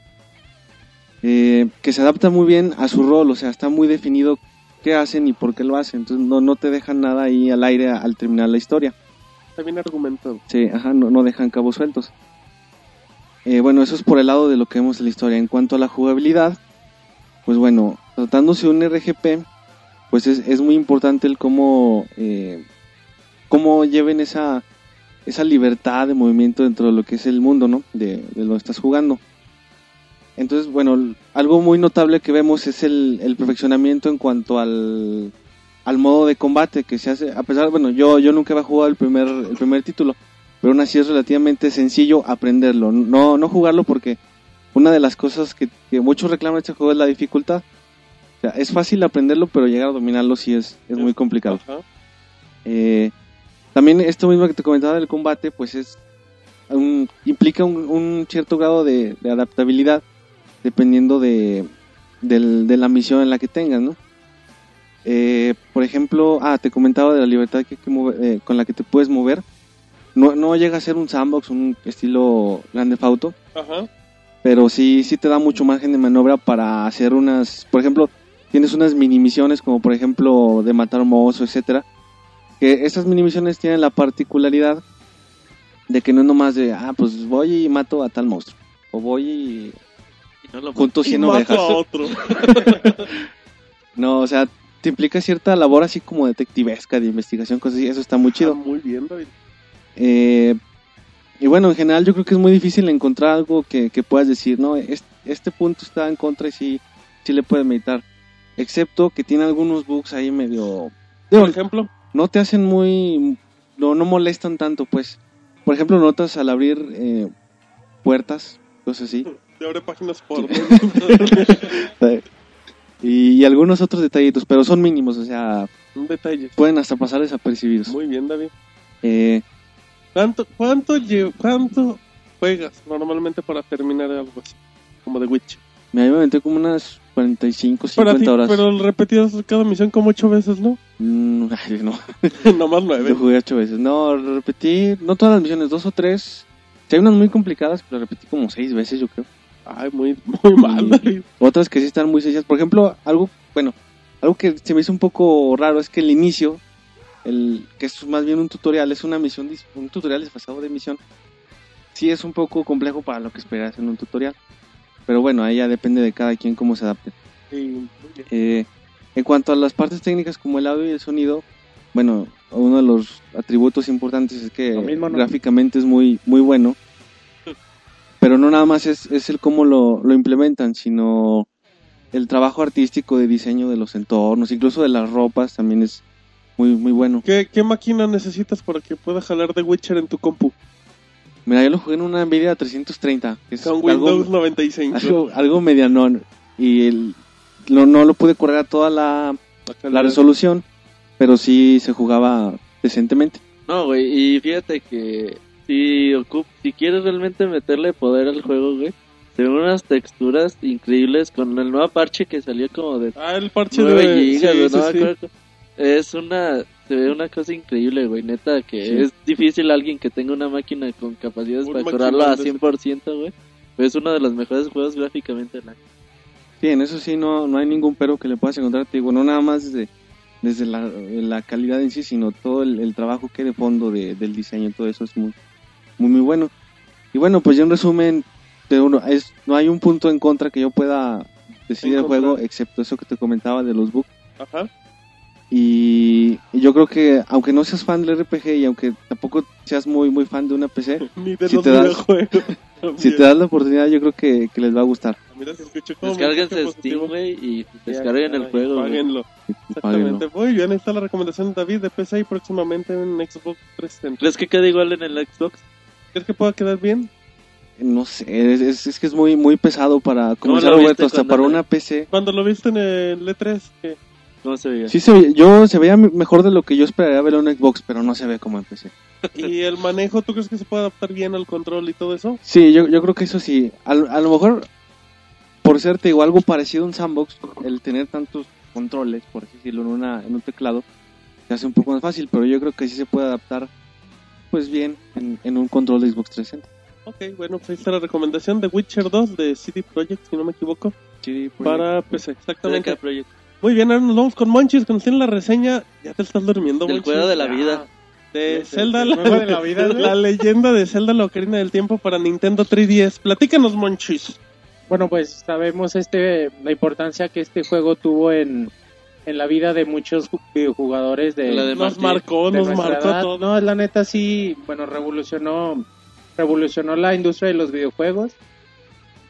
eh, que se adapta muy bien a su rol, o sea, está muy definido qué hacen y por qué lo hacen, entonces no, no te dejan nada ahí al aire al terminar la historia.
Está bien argumentado.
Sí, ajá, no, no dejan cabos sueltos. Eh, bueno, eso es por el lado de lo que vemos en la historia. En cuanto a la jugabilidad, pues bueno, tratándose de un RGP, pues es, es muy importante el cómo, eh, cómo lleven esa, esa libertad de movimiento dentro de lo que es el mundo, ¿no? De, de lo que estás jugando. Entonces, bueno, algo muy notable que vemos es el, el perfeccionamiento en cuanto al, al modo de combate que se hace, a pesar, bueno, yo, yo nunca había jugado el primer, el primer título, pero aún así es relativamente sencillo aprenderlo, no, no jugarlo porque una de las cosas que, que muchos reclaman de este juego es la dificultad. O sea, es fácil aprenderlo, pero llegar a dominarlo sí es, es muy complicado. Eh, también esto mismo que te comentaba del combate, pues es un- implica un, un cierto grado de, de adaptabilidad dependiendo de, del- de la misión en la que tengas, ¿no? Eh, por ejemplo, ah, te comentaba de la libertad que, que mover- eh, con la que te puedes mover. No, no llega a ser un sandbox, un estilo grande auto,
Ajá.
pero sí, sí te da mucho margen de maniobra para hacer unas, por ejemplo, tienes unas mini misiones como por ejemplo de matar un monstruo, etcétera, que esas mini misiones tienen la particularidad de que no es nomás de, ah, pues voy y mato a tal monstruo, o voy Y
no lo
junto
Y
100
mato
ovejas.
a otro.
No, o sea, te implica cierta labor así como detectivesca, de investigación, cosas así, eso está muy chido.
Ah, muy bien, David.
Eh, y bueno, en general yo creo que es muy difícil encontrar algo que, que puedas decir, no, Es- este, punto está en contra y sí, sí le puedes meditar. Excepto que tiene algunos bugs ahí medio... digo,
Por ejemplo,
no te hacen muy... No, no molestan tanto, pues. Por ejemplo, notas al abrir eh, puertas, cosas así.
te abre páginas por
Y, y algunos otros detallitos, pero son mínimos, o sea,
un detalle.
pueden hasta pasar desapercibidos.
Muy bien, David.
Eh,
¿Cuánto, cuánto, ¿Cuánto juegas normalmente para terminar algo así? Como The Witch.
me aventé como unas 45,
Para
50
ti,
horas.
pero repetidas cada misión como ocho veces, ¿no?
Mm, ay, no,
Nomás nueve.
Yo jugué ocho veces. No, repetí, no todas las misiones, dos o tres. Sí, hay unas muy complicadas, pero repetí como seis veces, yo creo.
Ay, muy, muy mal.
Otras que sí están muy sencillas. Por ejemplo, algo, bueno, algo que se me hizo un poco raro es que el inicio, el que es más bien un tutorial, es una misión, un tutorial disfrazado de misión. Sí es un poco complejo para lo que esperas en un tutorial. Pero bueno, ahí ya depende de cada quien cómo se adapte.
Sí.
Eh, en cuanto a las partes técnicas como el audio y el sonido, bueno, uno de los atributos importantes es que
Lo mismo, ¿no?
gráficamente es muy, muy bueno. Pero no nada más es, es el cómo lo, lo implementan, sino el trabajo artístico de diseño de los entornos, incluso de las ropas, también es muy, muy bueno.
¿Qué, ¿Qué máquina necesitas para que pueda jalar The Witcher en tu compu?
Mira, yo lo jugué en una Nvidia 330, que es
Con
algo,
Windows 95.
algo, algo medianón. Y el, no, no lo pude correr a toda la,
La
la resolución, pero sí se jugaba decentemente.
No, güey, y fíjate que si, ocup si quieres realmente meterle poder al juego, güey, se ven unas texturas increíbles con el nuevo parche que salió como de
Ah, el parche
9
de...
gigas,
sí,
güey,
sí, sí.
Es una, se ve una cosa increíble, güey, neta, que
Sí.
es difícil alguien que tenga una máquina con capacidades
Un
para correrlo a
maquinón de ese.
100%, güey. Pero es uno de los mejores juegos gráficamente del año.
Sí, en eso sí no, no hay ningún pero que le puedas encontrar. Te digo, no nada más desde, desde la, la calidad en sí, sino todo el, el trabajo que hay de fondo de- del diseño, todo eso es muy, muy, muy bueno. Y bueno, pues ya en resumen, uno, es, no hay un punto en contra que yo pueda decir del juego, excepto eso que te comentaba de los bugs.
Ajá.
Y, y yo creo que, aunque no seas fan del RPG y aunque tampoco seas muy, muy fan de una PC,
Ni de
Si
los
te das- si te das la oportunidad, yo creo que, que les va a gustar.
Mira, se como
Descárguense Steam, güey, y descarguen el juego.
Páguenlo. Exactamente. Muy bien, ahí está la recomendación de David de PC y próximamente en Xbox 360.
¿Crees que queda igual en el Xbox?
¿Crees que pueda quedar bien?
No sé, es, es- es que es muy, muy pesado para, como
¿Cómo
decía
lo
Roberto, hasta para una PC.
Cuando lo viste en el E3, que
¿Cómo se veía?
Sí, se, ve- yo se veía mejor de lo que yo esperaría ver en un Xbox, pero no se ve como en PC.
¿Y el manejo, tú crees que se puede adaptar bien al control y todo eso?
Sí, yo, yo creo que eso sí. A, lo- a lo mejor, por ser, te digo, algo parecido a un sandbox, el tener tantos controles, por así decirlo, en, una, en un teclado, se hace un poco más fácil, pero yo creo que sí se puede adaptar, pues bien, en, en un control de Xbox 360.
Ok, bueno, pues ahí está la recomendación de Witcher 2 de CD Projekt, si no me equivoco, para PC. Exactamente.
Project.
Muy bien, ahora nos vamos con Monchis, cuando tiene la reseña. Ya te estás durmiendo, Monchis.
juego de la vida.
De
Sí, sí,
Zelda,
sí,
la,
el de la vida,
la leyenda de Zelda, la Ocarina del Tiempo para Nintendo 3DS. Platícanos, Monchis.
Bueno, pues sabemos este la importancia que este juego tuvo en, en la vida de muchos ju- videojugadores de,
La de
Nos
Martín,
marcó,
de
nos marcó
edad.
todo.
No, la neta sí, bueno, revolucionó revolucionó la industria de los videojuegos.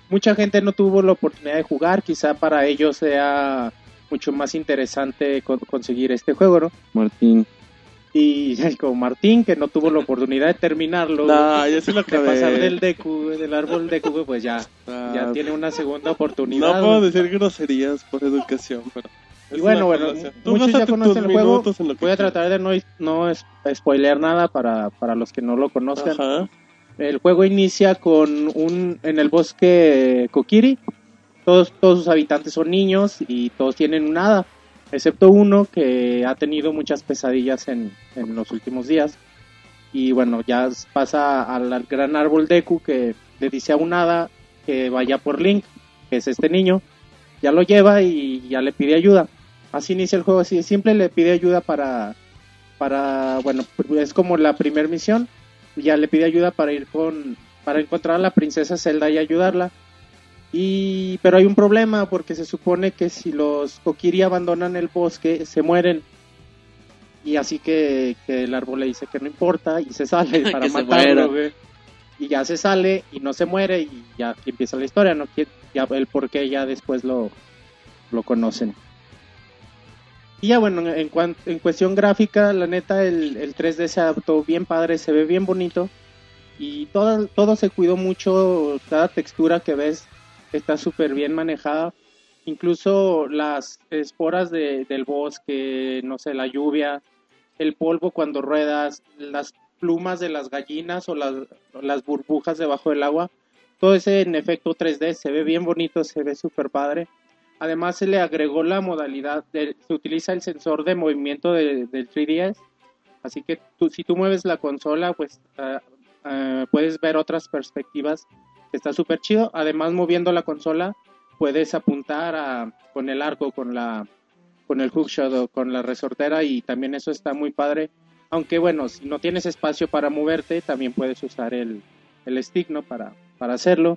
Mucha gente no tuvo la oportunidad de jugar, quizá para ellos sea mucho más interesante con- conseguir este juego, ¿no?
Martín.
Y como Martín, que no tuvo la oportunidad de terminarlo,
Nah, ya sí lo
de pasar del Deku, del árbol Deku, pues ya,
Ah,
ya tiene una segunda
No
oportunidad.
puedo
¿no?
decir groserías por educación, pero...
Y bueno, bueno, muchos ya conocen el juego. Voy a tratar de no, no spoilear nada para, para los que no lo conozcan.
Ajá.
El juego inicia con un en el bosque Kokiri. Todos, todos sus habitantes son niños y todos tienen un hada, excepto uno que ha tenido muchas pesadillas en, en los últimos días. Y bueno, ya pasa al gran árbol Deku que le dice a un hada que vaya por Link, que es este niño. Ya lo lleva y ya le pide ayuda. Así inicia el juego, así de simple, le pide ayuda para, para bueno, es como la primera misión ya le pide ayuda para ir con para encontrar a la princesa Zelda y ayudarla. Y pero hay un problema porque se supone que si los Kokiri abandonan el bosque se mueren. Y así que, que el árbol le dice que no importa y se sale para matarlo güey. y ya se sale y no se muere y ya empieza la historia no ya el por qué ya después lo lo conocen y ya bueno, en, cuan- en cuestión gráfica, la neta, el, el 3D se adaptó bien padre, se ve bien bonito. Y todo, todo se cuidó mucho, cada textura que ves está súper bien manejada. Incluso las esporas de- del bosque, no sé, la lluvia, el polvo cuando ruedas, las plumas de las gallinas o las, las burbujas debajo del agua. Todo ese en efecto 3D se ve bien bonito, se ve súper padre. Además se le agregó la modalidad, de, se utiliza el sensor de movimiento de- del 3DS, así que si tú mueves la consola, pues ah, ah, puedes ver otras perspectivas, está súper chido. Además moviendo la consola puedes apuntar con el arco, con la con el hookshot o con la resortera y también eso está muy padre. Aunque bueno, si no tienes espacio para moverte, también puedes usar el, el stick, ¿no? Para, para hacerlo.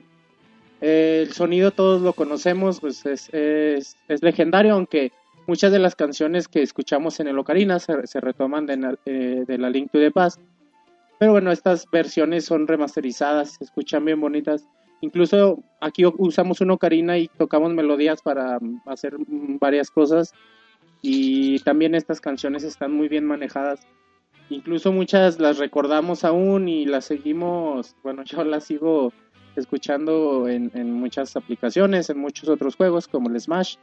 Eh, el sonido todos lo conocemos, pues es, es, es legendario, aunque muchas de las canciones que escuchamos en el Ocarina se, retoman eh, de la Link to the Past. Pero bueno, estas versiones son remasterizadas, se escuchan bien bonitas. Incluso aquí usamos una ocarina y tocamos melodías para mm, hacer mm, varias cosas. Y también estas canciones están muy bien manejadas. Incluso muchas las recordamos aún y las seguimos, bueno, yo las sigo escuchando en, muchas aplicaciones, en muchos otros juegos como el Smash.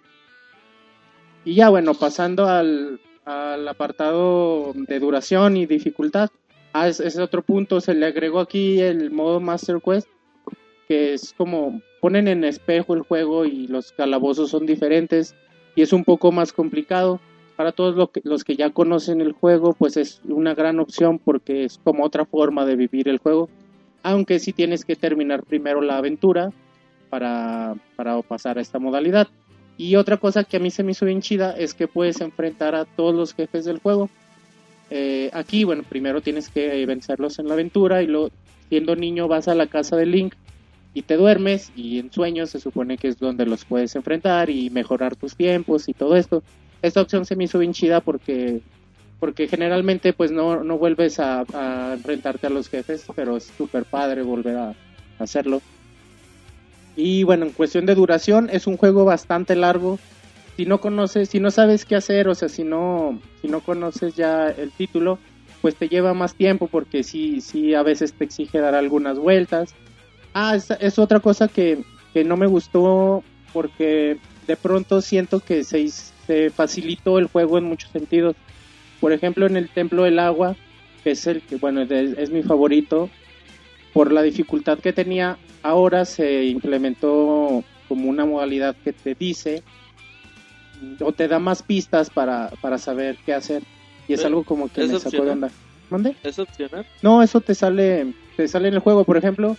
Y ya bueno, pasando al, apartado de duración y dificultad. Ah, ese es otro punto, se le agregó aquí el modo Master Quest, que es como ponen en espejo el juego y los calabozos son diferentes y es un poco más complicado. Para todos que- los que ya conocen el juego, pues es una gran opción porque es como otra forma de vivir el juego. Aunque sí tienes que terminar primero la aventura para, para pasar a esta modalidad. Y otra cosa que a mí se me hizo bien chida es que puedes enfrentar a todos los jefes del juego. Eh, aquí, bueno, primero tienes que vencerlos en la aventura y luego, siendo niño, vas a la casa de Link y te duermes y en sueños se supone que es donde los puedes enfrentar y mejorar tus tiempos y todo esto. Esta opción se me hizo bien chida porque porque generalmente pues no, no vuelves a, enfrentarte a los jefes, pero es súper padre volver a hacerlo. Y bueno, en cuestión de duración, es un juego bastante largo. Si no conoces, si no sabes qué hacer, o sea, si no, si no conoces ya el título, pues te lleva más tiempo porque sí, sí a veces te exige dar algunas vueltas. Ah, es, es otra cosa que, que no me gustó porque de pronto siento que se, se facilitó el juego en muchos sentidos. Por ejemplo, en el Templo del Agua, que es el que, bueno, es, es mi favorito, por la dificultad que tenía, ahora se implementó como una modalidad que te dice o te da más pistas para, para saber qué hacer. Y es
¿Es-
algo como que me sacó de onda. ¿Mande?
¿Es opcional?
No, eso te sale, te sale en el juego, por ejemplo,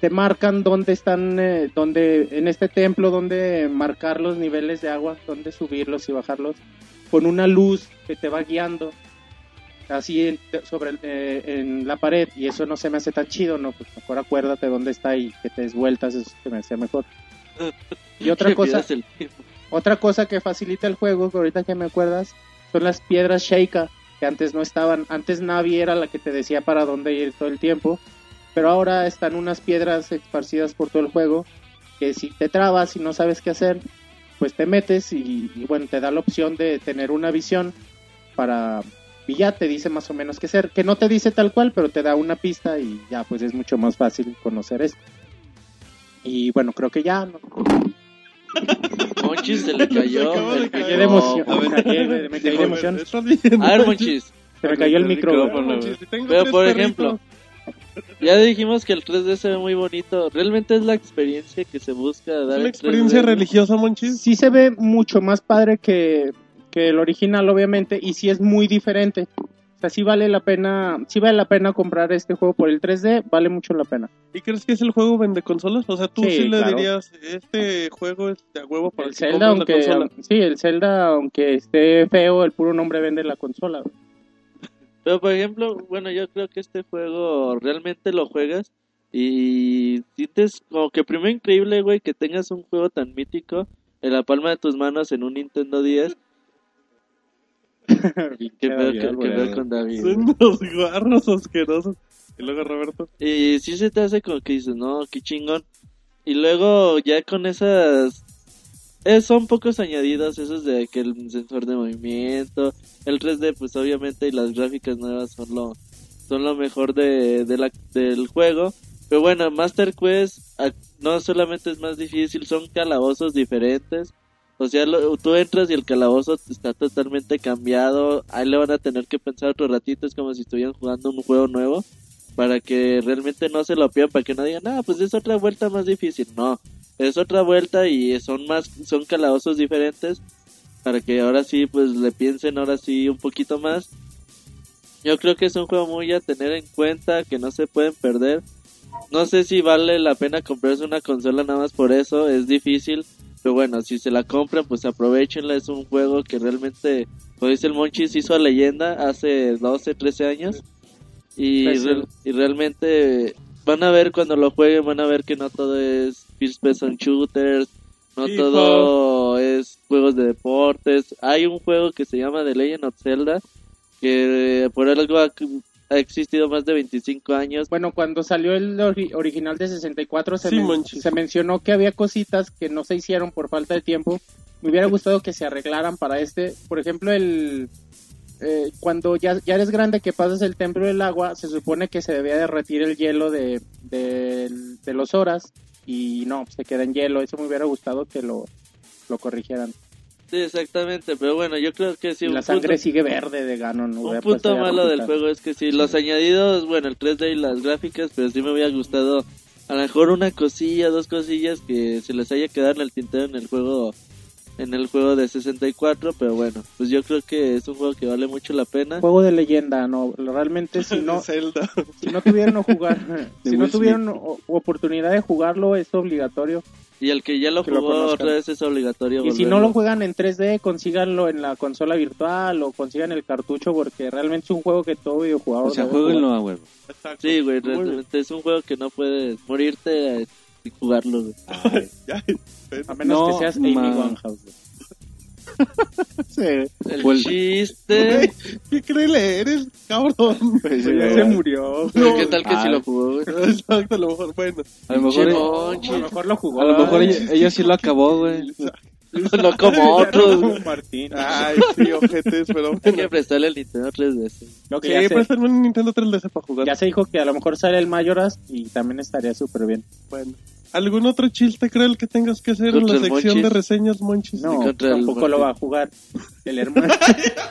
te marcan dónde están, eh, dónde, en este templo, dónde marcar los niveles de agua, dónde subirlos y bajarlos, con una luz que te va guiando, así en, sobre eh, en la pared, y eso no se me hace tan chido, no, pues mejor acuérdate dónde está y que te des vueltas, eso se me hacía mejor. Y otra cosa, otra cosa que facilita el juego, que ahorita que me acuerdas, son las piedras Sheikah, que antes no estaban. Antes Navi era la que te decía para dónde ir todo el tiempo, pero ahora están unas piedras esparcidas por todo el juego, que si te trabas y no sabes qué hacer, pues te metes y, y bueno, te da la opción de tener una visión para... Y ya te dice más o menos qué hacer, que no te dice tal cual, pero te da una pista y ya pues es mucho más fácil conocer esto. Y bueno, creo que ya, ¿no?
Monchis se le cayó.
Se de.
Me emoción.
micrófono.
Me caí emoción.
A ver, Monchis.
Se me cayó el micro. güey.
No, Monchis, si tengo
Pero por
perritos.
ejemplo, ya dijimos que el 3D se ve muy bonito. Realmente es la experiencia que se busca dar.
¿Es una
en
experiencia
3D.
religiosa, Monchis?
Sí se ve mucho más padre que, que el original, obviamente, y sí es muy diferente. O sea, sí vale la pena, sí vale la pena comprar este juego por el 3D, vale mucho la pena.
¿Y crees que es el juego vende consolas? O sea, tú sí,
Sí,
le
claro.
dirías, este juego es de huevo para
El
que
Zelda,
compres la
aunque,
consola.
sí, el Zelda, aunque esté feo, el puro nombre vende la consola. güey.
Pero por ejemplo, bueno, yo creo que este juego realmente lo juegas y sientes como que primero increíble, güey, que tengas un juego tan mítico en la palma de tus manos en un Nintendo 10. Que veo con David.
Son los guarros asquerosos. Y luego Roberto.
Y sí se te hace como que dices, no, qué chingón. Y luego ya con esas... eh, son pocos añadidos esos de que el sensor de movimiento, el 3D pues obviamente y las gráficas nuevas son lo, son lo mejor de, la, del juego. Pero bueno, Master Quest no solamente es más difícil, son calabozos diferentes. O sea, lo- tú entras y el calabozo está totalmente cambiado. Ahí le van a tener que pensar otro ratito. Es como si estuvieran jugando un juego nuevo. Para que realmente no se lo pierdan. Para que no digan, ah, pues es otra vuelta más difícil. No, es otra vuelta y son más, son calabozos diferentes. Para que ahora sí, pues le piensen ahora sí un poquito más. Yo creo que es un juego muy a tener en cuenta. Que no se pueden perder. No sé si vale la pena comprarse una consola nada más por eso. Es difícil. Pero bueno, si se la compran, pues aprovechenla. Es un juego que realmente, como dice el Monchis, hizo a leyenda hace 12, 13 años. Y, real- y realmente van a ver cuando lo jueguen, van a ver que no todo es first person shooters, no todo es juegos de deportes. Hay un juego que se llama The Legend of Zelda, que por algo ha- ha existido más de 25 años.
Bueno, cuando salió el ori- original de 64 se,
Sí,
men- se mencionó que había cositas que no se hicieron por falta de tiempo. Me hubiera gustado que se arreglaran para este. Por ejemplo, el eh, cuando ya, ya eres grande que pasas el templo del agua, se supone que se debía derretir el hielo de, de, de los horas y no, se queda en hielo. Eso me hubiera gustado que lo, lo corrigieran.
Sí, exactamente, pero bueno, yo creo que sí.
La sangre
punto-
sigue verde de Ganon.
Un punto malo del juego es que sí, los añadidos, bueno, el 3D y las gráficas, pero sí me hubiera gustado a lo mejor una cosilla, dos cosillas que se les haya quedado en el tintero en el juego en el juego de 64, pero bueno, pues yo creo que es un juego que vale mucho la pena.
Juego de leyenda, no. Realmente si no,
Zelda.
si no tuvieron o jugar, si no tuvieron o- oportunidad de jugarlo, es obligatorio.
Y el que ya lo
Que lo
jugó
conozcan.
otra vez es obligatorio.
Y si no lo juegan en 3D, consíganlo en la consola virtual o consigan el cartucho porque realmente es un juego que todo videojugador
O sea, jueguenlo a huevo.
Sí, güey, realmente es un juego que no puedes morirte sin jugarlo, güey.
Ay, ya.
A menos
No,
que seas Amy Winehouse. güey.
El
el-
chiste...
Güey, ¿Qué cree leer el cabrón?
Ya se murió.
Pero ¿Qué tal que
Ah.
si lo jugó, güey?
Exacto, a lo mejor, bueno.
A lo mejor,
Monchi.
A lo mejor lo jugó.
a lo mejor
Ay,
ella, ella sí lo acabó, güey.
No como otros.
Martín.
Ay, sí, ojetes, pero
Hay que prestarle el Nintendo tres veces.
Lo que
Sí,
ya, se,
préstame un Nintendo 3DS para jugar.
ya se dijo que a lo mejor sale el Mayoras y también estaría súper bien.
Bueno. ¿Algún otro chiste cruel que tengas que hacer en la
el
sección
Monchis.
de reseñas, Monchis?
No,
el
tampoco lo va a jugar el hermano.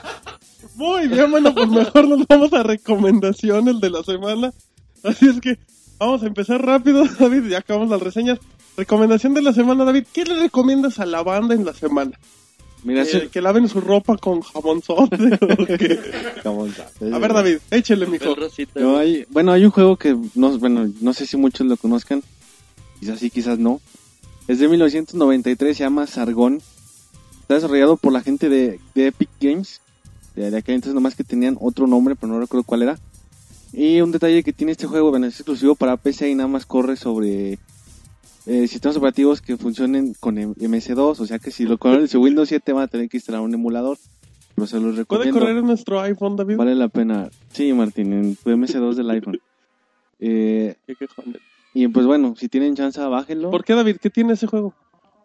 Muy bien, bueno, pues mejor nos vamos a recomendaciones de la semana. Así es que vamos a empezar rápido, David, ya acabamos las reseñas. Recomendación de la semana, David. ¿Qué le recomiendas a la banda en la semana?
Mira,
Eh, que laven su ropa con jabón. A ver, David, échele, mijo.
No, hay, bueno, hay un juego que no, bueno, no sé si muchos lo conozcan, quizás sí, quizás no. Es de 1993, se llama Sargón. Está desarrollado por la gente de, de Epic Games. De, de aquel entonces nomás que tenían otro nombre, pero no recuerdo cuál era. Y un detalle que tiene este juego, bueno, es exclusivo para PC y nada más corre sobre eh, sistemas operativos que funcionen con M- MS2. O sea que si lo corren en su Windows 7 van a tener que instalar un emulador. Pero se los
¿Puede
recomiendo.
correr en nuestro iPhone, David?
Vale la pena. Sí, Martín, en tu MS2 del iPhone. Eh,
¿Qué quejón?
y pues bueno, si tienen chance, bájenlo.
¿Por qué, David? ¿Qué tiene ese juego?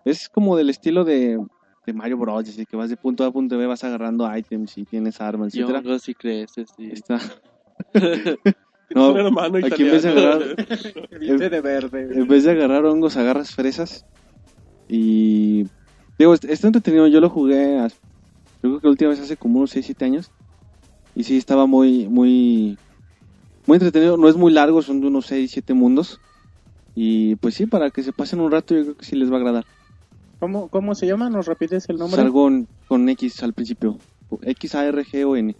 Es como del estilo de, de Mario Bros. Así que vas de punto A a punto B, vas agarrando items y tienes armas,
Y
etcétera.
hongos y creces, sí.
Está.
Tienes
No,
un hermano
aquí en vez de agarrar,
Viste de verde.
en vez de agarrar hongos, agarras fresas. Y digo, est- está entretenido. Yo lo jugué, yo creo que la última vez hace como unos 6, 7 años. Y sí, estaba muy, muy, muy entretenido. No es muy largo, son de unos 6, 7 mundos. Y pues sí, para que se pasen un rato, yo creo que sí les va a agradar.
¿Cómo, ¿Cómo se llama? ¿Nos repites el nombre?
Sargón con X al principio. X-A-R-G-O-N.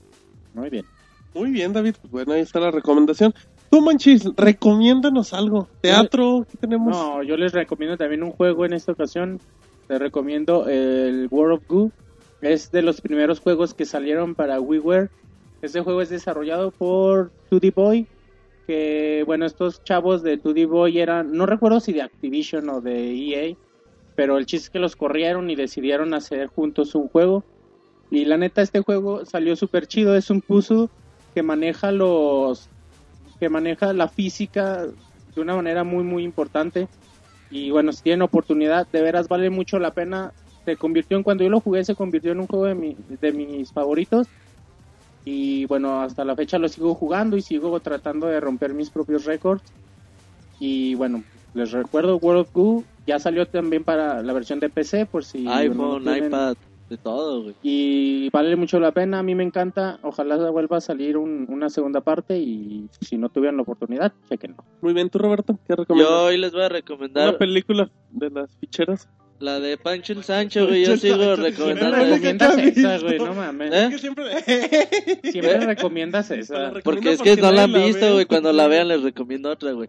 Muy bien.
Muy bien, David. Pues bueno, ahí está la recomendación. Tú, Manchis, recomiéndanos algo. ¿Teatro? ¿Qué tenemos?
No, yo les recomiendo también un juego en esta ocasión. Les recomiendo el World of Goo. Es de los primeros juegos que salieron para WiiWare. Este juego es desarrollado por 2D Boy. Que bueno, estos chavos de 2D Boy eran, no recuerdo si de Activision o de EA, pero el chiste es que los corrieron y decidieron hacer juntos un juego. Y la neta, este juego salió súper chido. Es un puzzle que maneja los. que maneja la física de una manera muy, muy importante. Y bueno, si tienen oportunidad, de veras vale mucho la pena. Se convirtió en, cuando yo lo jugué, se convirtió en un juego de, mi- de mis favoritos. Y bueno, hasta la fecha lo sigo jugando y sigo tratando de romper mis propios récords. Y bueno, les recuerdo World of Goo. Ya salió también para la versión de PC, por si...
iPhone,
tienen-
iPad, de todo, güey.
y vale mucho la pena, a mí me encanta. Ojalá vuelva a salir un- una segunda parte y si no tuvieran la oportunidad, chequenlo.
Muy bien, tú, Roberto, ¿qué recomiendas?
Yo hoy les voy a
Una
recomendar
película de las ficheras.
la de Pancho el Sancho, güey. Yo sigo recomendando.
recomiendas esa, güey, no mames.
¿Eh?
Es que siempre...
Siempre recomiendas esa.
Recomiendo
Porque es que no la han visto, güey. Cuando la vean les recomiendo otra, güey.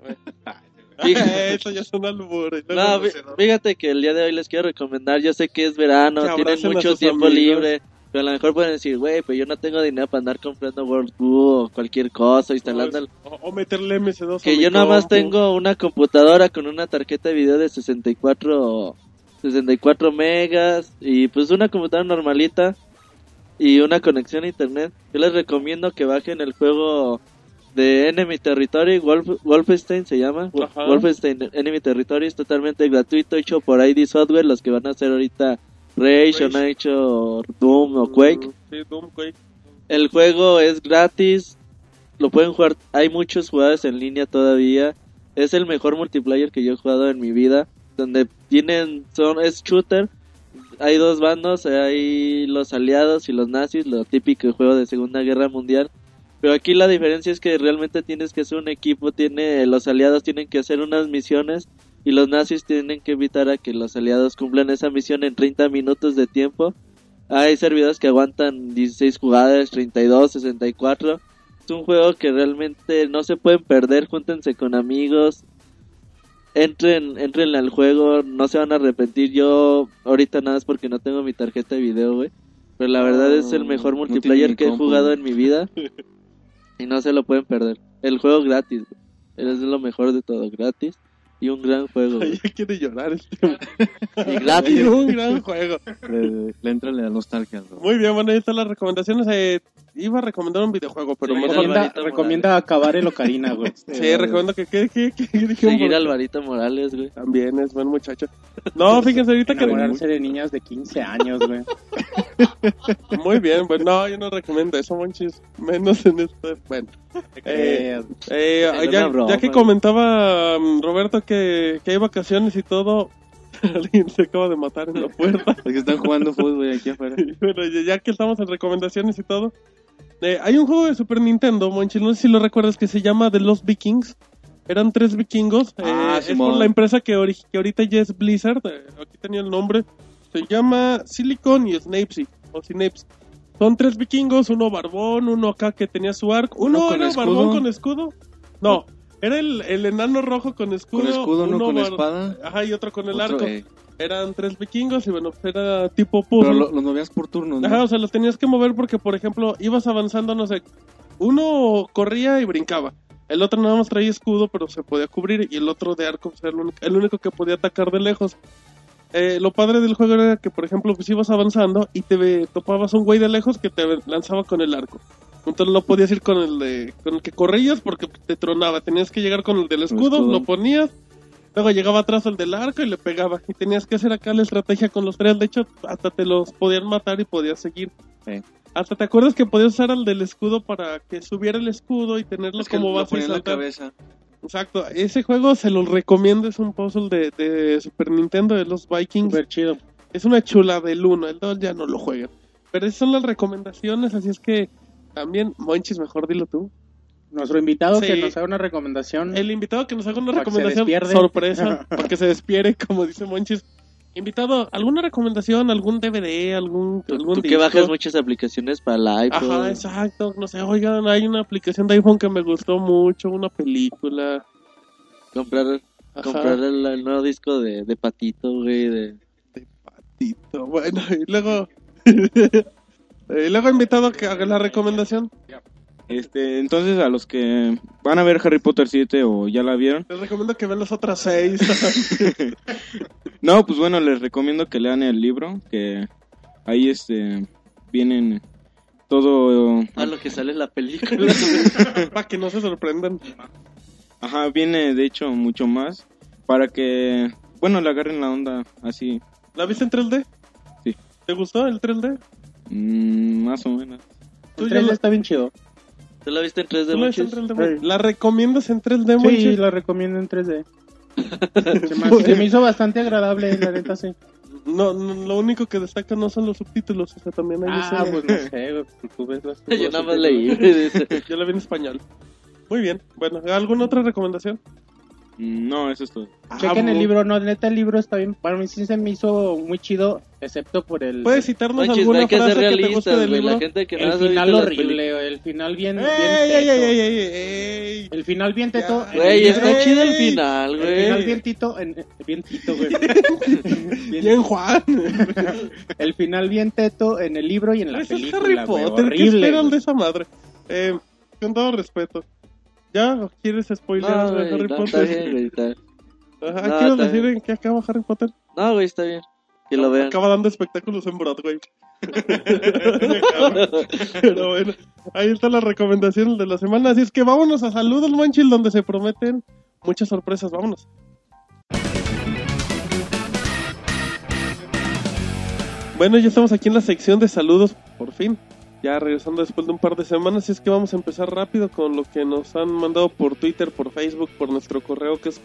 Eso ya son albures.
No,
da-
fíjate que el día de hoy les quiero recomendar. Yo sé que es verano,
Que
tienen mucho tiempo
amigos.
libre. Pero a lo mejor pueden decir, güey, pues yo no tengo dinero para andar comprando World o cualquier cosa, instalando el...
O, o meterle MS2 a
Que yo nada más tengo una computadora con una tarjeta de video de 64, 64 megas y pues una computadora normalita y una conexión a internet. Yo les recomiendo que bajen el juego de Enemy Territory, Wolf, Wolfenstein se llama.
Ajá.
Wolfenstein Enemy Territory es totalmente gratuito, hecho por ID Software, los que van a hacer ahorita Rage, o
Rage.
han hecho Doom o Quake.
Sí, Doom, Quake.
El juego es gratis, lo pueden jugar, hay muchos jugadores en línea todavía. Es el mejor multiplayer que yo he jugado en mi vida, donde tienen son es shooter. Hay dos bandos, hay los aliados y los nazis, lo típico juego de Segunda Guerra Mundial. Pero aquí la diferencia es que realmente tienes que hacer un equipo, tiene los aliados tienen que hacer unas misiones y los nazis tienen que evitar a que los aliados cumplan esa misión en 30 minutos de tiempo. Hay servidores que aguantan 16 jugadas, 32, 64. Es un juego que realmente no se pueden perder, júntense con amigos. Entren, entren al juego, no se van a arrepentir. Yo ahorita nada es porque no tengo mi tarjeta de video, güey. Pero la verdad es el mejor
tiene
multiplayer que he jugado en mi vida. Y no se lo pueden perder. El juego gratis. Es lo mejor de todo, gratis. Y un gran juego, güey.
Ya quiere llorar este.
Y gratis.
un gran juego.
Le, le entra la nostalgia. ¿no?
Muy bien, bueno, ahí están las recomendaciones. Eh, iba a recomendar un videojuego, pero
Sí,
mejor.
Alvarito
Recomienda,
Morales.
recomienda acabar el Ocarina, güey.
Sí, recomiendo que. que, que, que, que-
Seguir a Alvarito Morales, güey.
También es buen muchacho. No, fíjense ahorita que.
Enamorarse de niñas de 15 años, güey.
Muy bien, bueno, no, yo no recomiendo eso, monchis. Menos en este. Bueno. Eh, eh, ya,
broma,
ya que comentaba um, Roberto que, que hay vacaciones y todo, alguien se acaba de matar en la puerta.
Los que están jugando fútbol aquí afuera.
Bueno, ya, que estamos en recomendaciones y todo, eh, hay un juego de Super Nintendo, Monchis, no sé si lo recuerdas, que se llama The Lost Vikings. Eran tres vikingos. eh,
Ah,
es
Simón.
por la empresa que, que ahorita ya es Blizzard. eh, aquí tenía el nombre. Se llama Silicon y Snapesy. O Synapse. Son tres vikingos, uno barbón, uno acá que tenía su arco. Uno,
Uno con
era
escudo.
barbón con escudo. No, era el, el enano rojo con escudo.
Con escudo, no con espada.
Ajá, y otro con el
Otro,
arco.
eh,
Eran tres vikingos y bueno, era tipo puzzle.
pero lo- los movías por turno, ¿no?
Ajá, o sea, los tenías que mover porque, por ejemplo, ibas avanzando, no sé, uno corría y brincaba. El otro nada más traía escudo, pero se podía cubrir. Y el otro de arco, era el único, el único que podía atacar de lejos. Eh, lo padre del juego era que, por ejemplo, pues ibas avanzando y te ve- topabas un güey de lejos que te lanzaba con el arco. Entonces no podías ir con el de, con el que corrías porque te tronaba. Tenías que llegar con el del escudo,
escudo.
lo ponías. Luego llegaba atrás el del arco y le pegaba. Y tenías que hacer acá la estrategia con los tres. De hecho, hasta te los podían matar y podías seguir.
Sí.
Hasta te acuerdas que podías usar al del escudo para que subiera el escudo y tenerlo
Es que
como
lo
base
en la cabeza.
Exacto, ese juego se los recomiendo, es un puzzle de, de Super Nintendo de los Vikings.
Chido.
Es una chula del 1, el 2 ya no lo juegan. Pero esas son las recomendaciones, así es que también, Monchis, mejor dilo tú.
Nuestro invitado
Sí.
que nos haga una recomendación.
El invitado que nos haga una recomendación sorpresa, para que se despiere, como dice Monchis. Invitado, ¿alguna recomendación? ¿Algún DVD? ¿Algún, algún
Tú que
disco?
bajas muchas aplicaciones para el iPhone.
Ajá, exacto. No sé, oigan, hay una aplicación de iPhone que me gustó mucho, una película.
Comprar,
Ajá.
comprar el, el nuevo disco de, de Patito, güey. De...
Patito. Bueno, y luego. y luego invitado que haga la recomendación.
Este, entonces a los que van a ver Harry Potter 7 o ya la vieron,
Les recomiendo que vean las otras seis.
no, pues bueno, les recomiendo que lean el libro, que ahí este vienen todo,
Ah, lo que sale la película.
Para que no se sorprendan.
ajá, viene de hecho mucho más para que, bueno, le agarren la onda así,
¿La viste en 3D?
Sí.
¿Te gustó el 3D?
mm, más o menos.
¿Tú
El
ya
3D
la-
está bien chido.
¿Tú la viste en 3D,
¿Tú la viste en
Monchis?
3D? Monchis? ¿La recomiendas en 3D,
Sí,
Monchis?
la recomiendo en 3D. Se me, se me hizo bastante agradable, la neta, sí.
No, no, lo único que destaca no son los subtítulos, o sea, también hay
Ah, pues no sé, güey, tú ves las
Yo nada más leí.
Yo la vi en español. Muy bien. Bueno, ¿alguna otra recomendación?
No, eso es todo.
Chequen
Ah,
el libro, no, neta el libro está bien, para mí sí se me hizo muy chido, excepto por el...
¿Puedes citarnos
Monchis,
alguna
hay que ser
frase que te guste del
güey.
libro?
La gente que
el final horrible, güey, el final bien, bien
¡Ey, ey,
teto.
ey, ey, ey, ey!
El final bien teto.
Güey, está chido el final,
El final
güey.
bien tito, en- bien tito, güey.
Bien, Juan.
El final bien teto en el libro y en la
Ese es
película,
Harry
güey,
Potter. ¿Qué
horrible.
esperan
güey.
de esa madre? Eh, con todo respeto. ¿Ya quieres spoiler
No,
Harry
no,
Potter?
está bien, güey. está-
Ajá,
No,
¿Quieres decir
bien.
en qué acaba Harry Potter?
No, güey, está bien. que lo vean.
Acaba dando espectáculos en Broadway. Pero bueno, ahí está la recomendación de la semana. Así es que vámonos a Saludos Manchil, donde se prometen muchas sorpresas. Vámonos. Bueno, ya estamos aquí en la sección de saludos, por fin. Ya regresando después de un par de semanas, y es que vamos a empezar rápido con lo que nos han mandado por Twitter, por Facebook, por nuestro correo que es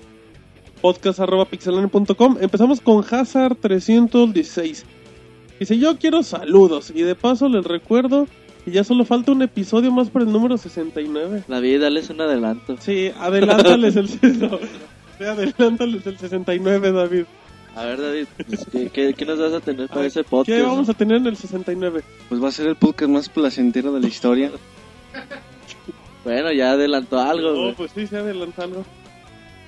podcast.pixelania.com. Empezamos con Hazard316. Dice, yo quiero saludos. Y de paso les recuerdo que ya solo falta un episodio más para el número 69.
La vida, dale un adelanto.
Sí, adelántales el, no, adelántales el 69, David.
A ver, David, pues, ¿qué, qué, qué nos vas a tener para
Ay,
ese podcast?
¿Qué vamos a tener en el 69?
Pues va a ser el podcast más placentero de la historia.
Bueno, ya adelantó algo,
Oh,
güey.
pues sí, se adelanta algo.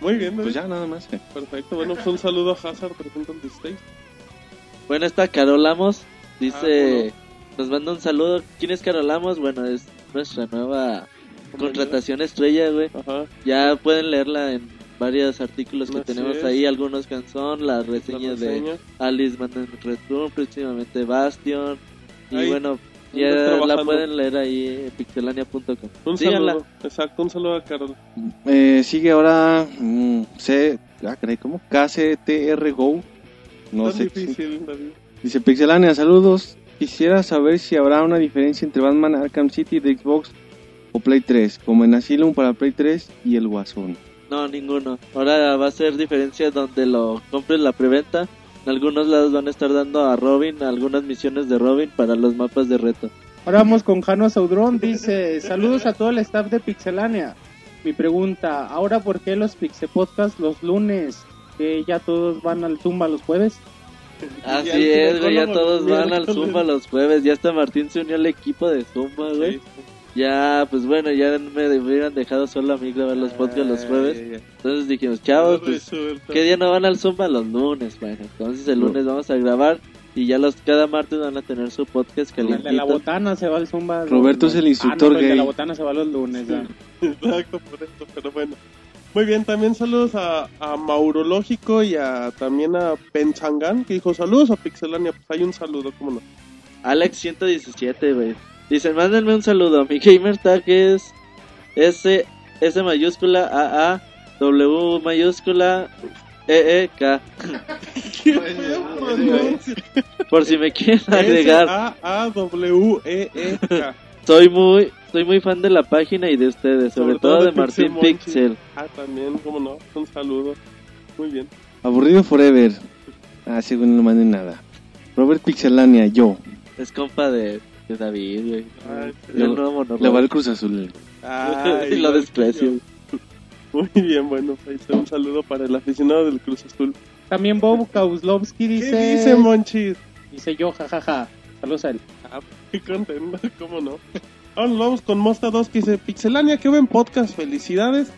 Muy bien, David.
Pues ya, nada más. eh.
Perfecto, bueno, pues un saludo a Hazard 316.
Bueno, está Carol Amos. Dice,
Ah,
nos manda un saludo. ¿Quién es Carol Amos? Bueno, es nuestra nueva contratación estrella, güey.
Ajá.
Ya pueden leerla en varios artículos que
Así
tenemos
es.
ahí. Algunos canción, las
La
reseñas de. Alice Mandan Red Room, próximamente Bastion. Y
Ahí,
bueno, ya la pueden leer ahí en pixelania.com.
Un
Síganla.
saludo. Exacto, un saludo a Carol.
Eh, sigue ahora mm, C, ah, caray, ¿cómo? KCTR Go. No
Tan
sé.
difícil, David.
Dice Pixelania, saludos. Quisiera saber si habrá una diferencia entre Batman Arkham City de Xbox o Play 3, como en Asylum para Play 3 y el Guasón.
No, ninguno. Ahora va a ser diferencia donde lo compres la preventa. En algunos lados van a estar dando a Robin algunas misiones de Robin para los mapas de reto.
Ahora vamos con Jano Saudrón, dice, saludos a todo el staff de Pixelania. Mi pregunta, ¿ahora por qué los Pixe Podcast los lunes? Que ya todos van al Zumba los jueves.
Así es, güey, ya todos van al. Zumba los jueves. Ya hasta Martín se unió al equipo de Zumba, güey.
Sí.
Ya, pues bueno, ya me hubieran dejado solo a mí grabar los podcasts los jueves. Entonces dijimos, chavos, pues. ¿qué día no van al Zumba? Los lunes, bueno. Entonces el lunes vamos a grabar y ya los cada martes van a tener su podcast
El de la
calientito.
botana se va al Zumba.
Roberto es el
Ah, no,
instructor
el de
gay.
la botana se va los lunes. ya.
Exacto, por eso, pero bueno. Muy bien, también saludos a, a Maurológico y a, también a Pensangan, que dijo saludos a Pixelania. Pues hay un saludo, ¿cómo no?
Alex 117, güey. Dice, mándenme un saludo. Mi gamer tag es S, S mayúscula A A W mayúscula E E K. Por si me quieren agregar.
S-A-A-W-E-E-K.
Soy muy soy muy fan de la página y de ustedes, sobre, todo, de Martín. Pixel.
Ah, también, ¿cómo no? Un saludo. Muy bien.
Aburrido Forever. Ah, según no manden nada. Robert Pixelania, yo.
Es compa de, David, güey.
Ay,
El
le- va el Cruz Azul.
Ay,
y lo desprecio.
Muy bien, bueno, un saludo para el aficionado del Cruz Azul.
También Bob Kauslovsky dice...
¿Qué dice Monchis?
Dice yo, jajaja. Saludos a él.
Ah, qué contento, ¿cómo no? Nos vamos con Mosta 2 que dice Pixelania, qué buen podcast, felicidades.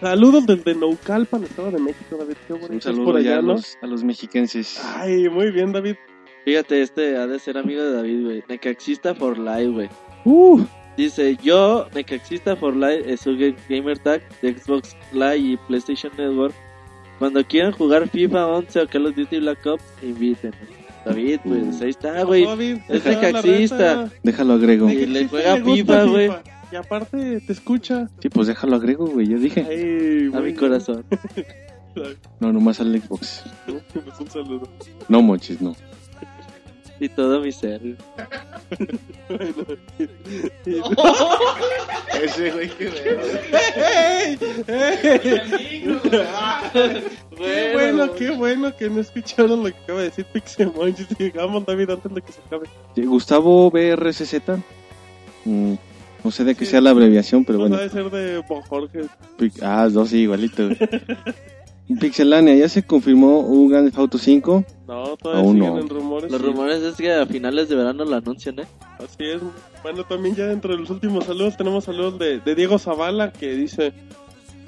Saludos desde Naucalpan, Estado de México, David. Qué bonito
Un saludo
por
allá
allá,
a los, a los mexiquenses.
Ay, muy bien, David.
Fíjate, este ha de ser amigo de David, güey. Necaxista for life, güey.
Uh,
Dice, yo, Necaxista for Life, es su ga- gamer tag de Xbox Live y PlayStation Network. Cuando quieran jugar FIFA 11 o Call of Duty Black Ops, invítenme. David, pues ahí está, güey. Es necaxista.
Déjalo agrego.
Y le juega
le
FIFA, güey.
Y aparte, te escucha.
Sí, pues déjalo agrego, güey. Yo dije.
Ay,
A mi corazón.
No, nomás al Xbox.
Pues un saludo.
No, moches, no.
Y todo mi ser.
Ese güey que.
Qué bueno, qué bueno que no escucharon lo que acaba de decir Pixelmon. Llegamos, David, antes de que se acabe.
Gustavo BRCZ. Mm, no sé de qué sea la abreviación, pero
no
bueno.
sabe ser de Jorge.
Ah, dos sí, igualito. Pixelania, ya se confirmó un Grand Theft Auto 5.
No, todavía
Aún
siguen
no.
en rumores.
Los
sí.
rumores es que a finales de verano lo anuncian, ¿eh?
Así es. Bueno, también ya dentro de los últimos saludos tenemos saludos de, de Diego Zavala que dice: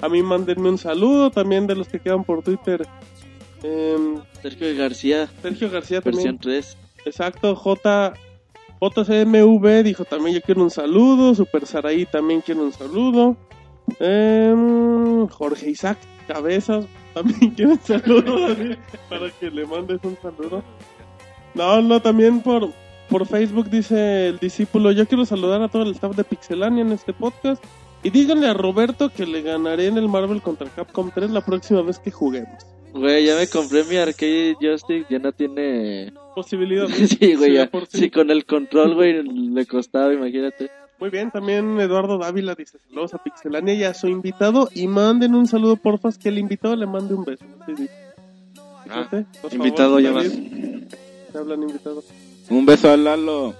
A mí mándenme un saludo. También de los que quedan por Twitter. Em,
Sergio García,
Sergio García
versión
también.
3.
Exacto, J. JCMV dijo también yo quiero un saludo. Super Saraí también quiere un saludo. Em, Jorge Isaac Cabezas también quiere un saludo David, para que le mandes un saludo. No, no, también por, por Facebook dice el discípulo, yo quiero saludar a todo el staff de Pixelania en este podcast y díganle a Roberto que le ganaré en el Marvel contra Capcom 3 la próxima vez que juguemos.
Güey, ya me compré mi arcade joystick, ya no tiene...
Posibilidad.
Sí, güey, ya.
Sí,
con el control, güey, le costaba, imagínate.
Muy bien, también Eduardo Dávila dice saludos a Pixelania y a su invitado y manden un saludo porfas que el invitado le mande un beso. Sí, sí.
Ah,
Fíjate,
invitado, ya
David. Te hablan invitado.
Un beso a Lalo.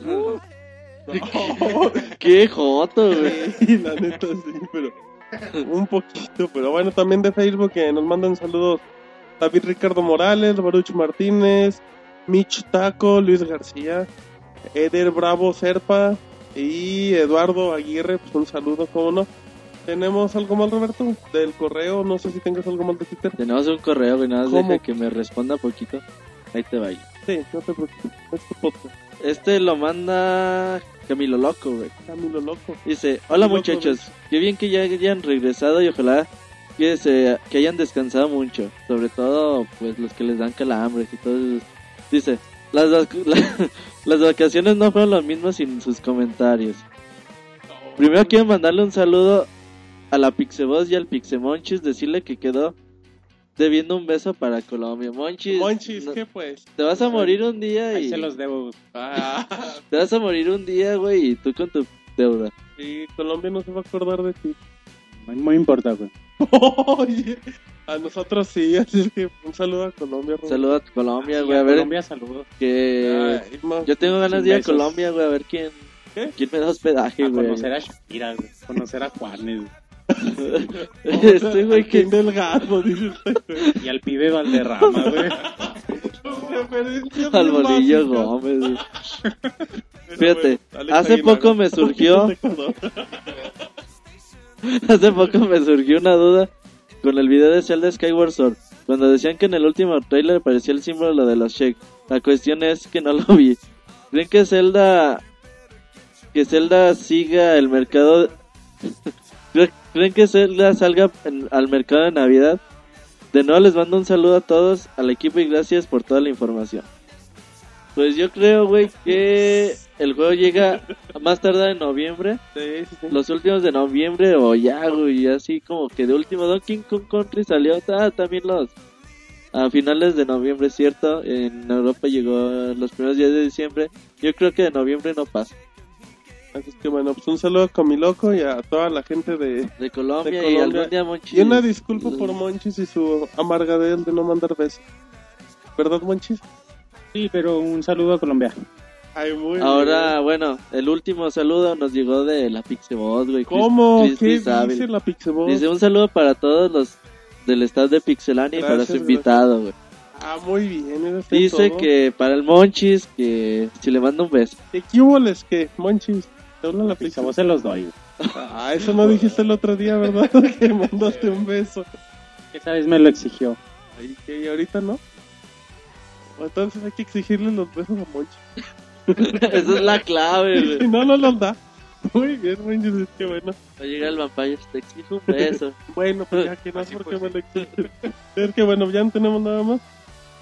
Qué joto, güey.
La neta sí, pero un poquito, pero bueno, también de Facebook que nos mandan saludos David Ricardo Morales, Baruch Martínez, Mitch Taco, Luis García, Eder Bravo Serpa y Eduardo Aguirre, pues un saludo, cómo no. ¿Tenemos algo más, Roberto? Del correo, no sé si tengas algo más de Twitter.
Tenemos un correo, güey, nada deja que me responda poquito. Ahí te va.
Sí, no te preocupes, es tu podcast.
Este lo manda Camilo Loco, güey.
Camilo Loco.
Dice, hola
Loco,
muchachos, qué bien que ya hayan regresado y ojalá que, se, que hayan descansado mucho, sobre todo pues los que les dan calambres y todo eso. Dice, las, vac- la- las vacaciones no fueron lo mismo sin sus comentarios. Primero quiero mandarle un saludo a la Pixeboss y al Pixemonchis, decirle que quedó debiendo un beso para Colombia. Monchis,
Monchis,
no-
¿qué pues?
te vas a morir un día
Ahí
y
se los debo.
Ah,
te vas a morir un día, güey, y tú con tu deuda.
y Colombia no se va a acordar de ti.
No importa, güey.
A nosotros sí, así es que un saludo a Colombia. Roberto.
Saludos a Colombia,
Y
güey.
a
A ver,
Colombia, saludos.
que
Ay,
yo tengo ganas de ir a. Colombia, güey, a ver quién,
¿Qué?
quién me da hospedaje, güey.
conocer a Shakira, güey. Conocer a Juanes.
este güey que
delgado, dice este.
Y al pibe Valderrama, güey.
Al bolillo. Gómez. güey. Fíjate,
Alex
hace
Aguilar.
poco me surgió, hace poco me surgió una duda con el video de Zelda Skyward Sword, cuando decían que en el último trailer aparecía el símbolo de los Shake. La cuestión es que no lo vi. ¿Creen que Zelda que Zelda siga el mercado ¿Cre- ¿Creen que Zelda salga al mercado de Navidad? De nuevo les mando un saludo a todos, al equipo y gracias por toda la información. Pues yo creo, güey, que el juego llega a más tardar en noviembre,
Sí, sí, sí.
los últimos de noviembre o ya, güey, así como que de último Donkey Kong Country salió ah, también los a finales de noviembre, ¿cierto? En Europa llegó los primeros días de diciembre. Yo creo que de noviembre no pasa.
Así es que bueno, pues un saludo a Comiloco y a toda la gente de...
De Colombia,
De
y
Colombia.
algún día Monchis.
Y una disculpa por Monchis y su amargadel de no mandar besos. ¿Verdad, Monchis?
Sí, pero un saludo a Colombia.
Ay, muy
Ahora, bueno, el último saludo nos llegó de la Pixebot, güey.
bien.
Chris-
¿Cómo?
Chris
¿Qué
Disable.
dice la Pixabot?
Dice un saludo para todos los del staff de Pixelania y para su invitado, güey.
Ah, muy bien.
Dice
todo.
que para el Monchis, que si le manda un beso.
¿Qué quíboles que, Monchis? Te habla la
vos se los doy. güey.
Ah, eso no dijiste el otro día, ¿verdad? que mandaste un beso.
Esa vez me lo exigió.
Ay, que y ahorita no. Entonces hay que exigirle los besos a Monchis.
Esa es la clave,
Si
güey.
no, no los da. Muy bien, es que bueno.
Va a llegar el Vampire, te exijo un beso.
Bueno, pues ya que no porque me lo exigen. Es que bueno, ya no tenemos nada más.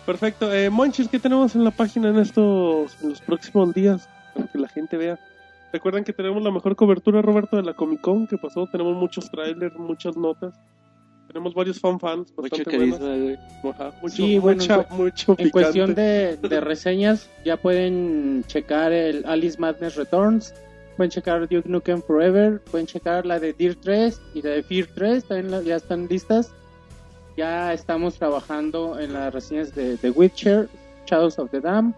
Perfecto. Eh, Monchis, ¿qué tenemos en la página en estos, en los próximos días? Para que la gente vea. Recuerden que tenemos la mejor cobertura, Roberto, de la Comic Con que pasó. Tenemos muchos trailers, muchas notas. Tenemos varios fan fans
Mucho carisma, güey.
Ajá, mucho,
Sí,
mucha- mucho
En
picante.
cuestión de, de reseñas, ya pueden checar el Alice Madness Returns, pueden checar Duke Nukem Forever, pueden checar la de Deer 3 y la de Fear 3, también la- ya están listas. Ya estamos trabajando en las reseñas de The Witcher, Shadows of the Dam,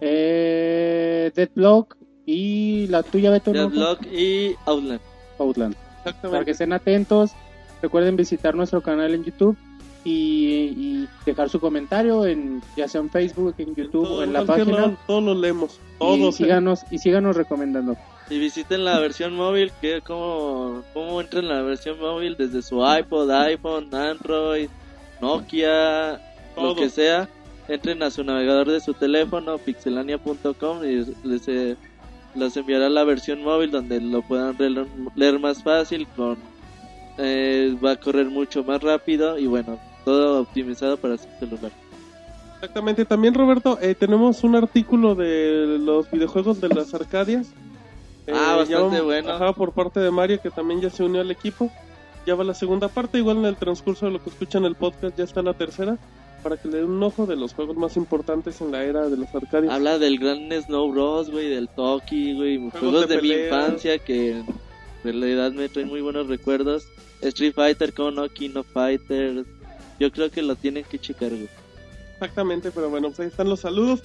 eh, Deadlock y la tuya, Beto.
Deadlock y Outland.
Outland. Para que estén atentos, recuerden visitar nuestro canal en YouTube y, y dejar su comentario en ya sea en Facebook, en YouTube
Todo-
o en la página.
lado, todos lo leemos.
y
Todos. ¿eh?
síganos y síganos recomendando.
Y visiten la versión móvil, que cómo, cómo entran en la versión móvil desde su iPod, iPhone, Android, Nokia,
Todo.
lo que sea. Entren a su navegador de su teléfono, pixelania.com y les, eh, les enviará la versión móvil donde lo puedan leer más fácil, con eh, va a correr mucho más rápido y bueno, todo optimizado para su celular.
Exactamente, también Roberto, eh, tenemos un artículo de los videojuegos de las Arcadias. Eh,
Ah, bastante
ya-
bueno.
Ajá, por parte de Mario, que también ya se unió al equipo. Ya va la segunda parte, igual en el transcurso de lo que escuchan el podcast ya está la tercera, para que le den un ojo de los juegos más importantes en la era de las Arcadias.
Habla del gran Snow Bros, güey, del Toki, güey, juegos,
Juegos
de,
de
mi infancia que en realidad me traen muy buenos recuerdos. Street Fighter, Kono, King of Fighters. Yo creo que lo tienen que checar, güey.
Exactamente, pero bueno, pues ahí están los saludos.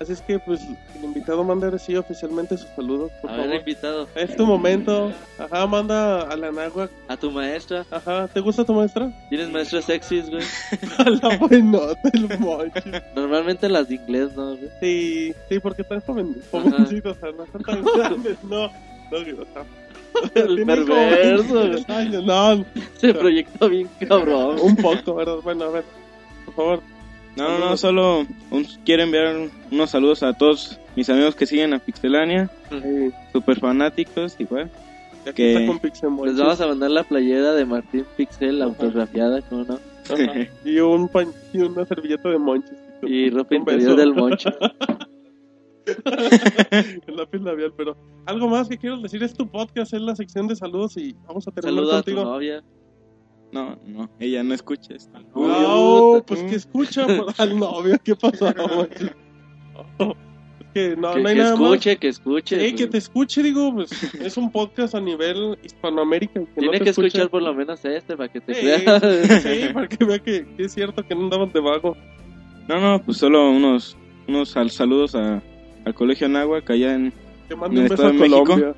Así es que, pues, el invitado manda ahora sí oficialmente sus saludos, por
A ver, invitado,
Es tu momento. Ajá, manda a la nagua.
a tu maestra.
Ajá, ¿te gusta tu maestra?
¿Tienes maestros sexys, güey?
A la buenota, el mochi.
Normalmente las de inglés, ¿no, güey?
Sí, sí, porque están joven, jovencitos, o sea, no están tan grandes, no. no, o sea,
El perverso,
como
güey.
23 años, no,
Se proyectó bien cabrón.
un poco, ¿verdad? Bueno, a ver, por favor.
No, no, no, solo un- quiero enviar un- unos saludos a todos mis amigos que siguen a Pixelania,
Eh,
super fanáticos, igual.
ya que con.
Les vamos a mandar la playera de Martín Pixel autografiada, ¿cómo no?
Ajá, Y, un pañ- y una servilleta de monches.
Y ropa interior
beso.
del moncho.
El lápiz labial, pero algo más que quiero decir es tu podcast, es la sección de saludos y vamos a terminar
Saluda a tu
contigo.
novia.
No, no, ella no escucha esto.
No, pues que escucha por- al novio, ¿qué pasó? Oh, es que no,
que
no hay
que
nada más.
escuche, que escuche.
Sí,
pues.
que te escuche, digo, pues es un podcast a nivel Hispanoamérica. Que
Tiene
no
que
escuche.
escuchar por lo menos este para que te
Sí,
crea.
sí, para que vea que, que es cierto que no andaban de vago.
No, no, pues solo unos, unos sal- saludos a, al Colegio Anáhuac allá en
Te mando
¿En
un
el
beso a
Estado de México?
Colombia.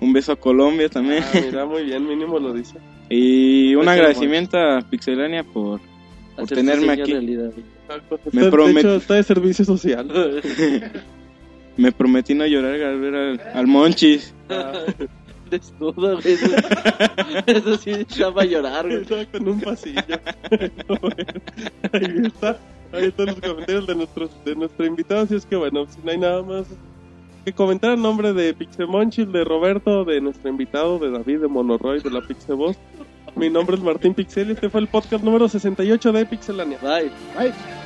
un beso a Colombia también.
Ah, mira, muy bien, mínimo lo dice.
y un
Beso,
agradecimiento a Pixelania por, por
Hacer
tenerme
sueño
aquí.
realidad.
Exacto.
Me
Está-
promet-
De hecho, está de servicio social.
Me prometí no llorar al ver al, al Monchis.
Desnudo, güey. Eso, eso sí estaba a llorar, güey.
Exacto, en un pasillo. Ahí está. Ahí están los comentarios de, nuestros, de nuestro invitado. Así es que, bueno, si no hay nada más que comentar en nombre de Pixemonchil, de Roberto, de nuestro invitado, de David, de Monoroy, de la Pixeboss. Mi nombre es Martín Pixel y este fue el podcast número 68 de Pixelania.
Bye.
Te